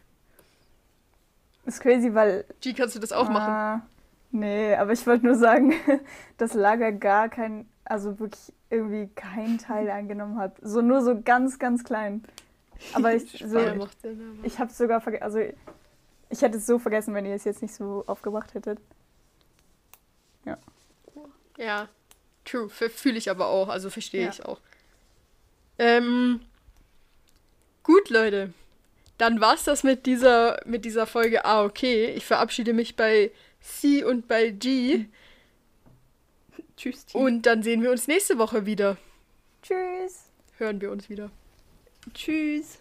Ist crazy, weil. G, kannst du das auch machen? Ah, nee, aber ich wollte nur sagen, (laughs) dass Lager gar kein, also wirklich irgendwie keinen Teil eingenommen hat. So nur so ganz, ganz klein. Aber ich, (laughs) so, Ja, ich habe sogar vergessen, also ich hätte es so vergessen, wenn ihr es jetzt nicht so aufgebracht hättet. Ja, true. Fühle ich aber auch, also verstehe Ja. ich auch. Ähm, gut, Leute. Dann war's das mit dieser, mit dieser Folge Ah, okay. Ich verabschiede mich bei C und bei G. Tschüss, Team. Und dann sehen wir uns nächste Woche wieder. Tschüss! Hören wir uns wieder. Tschüss.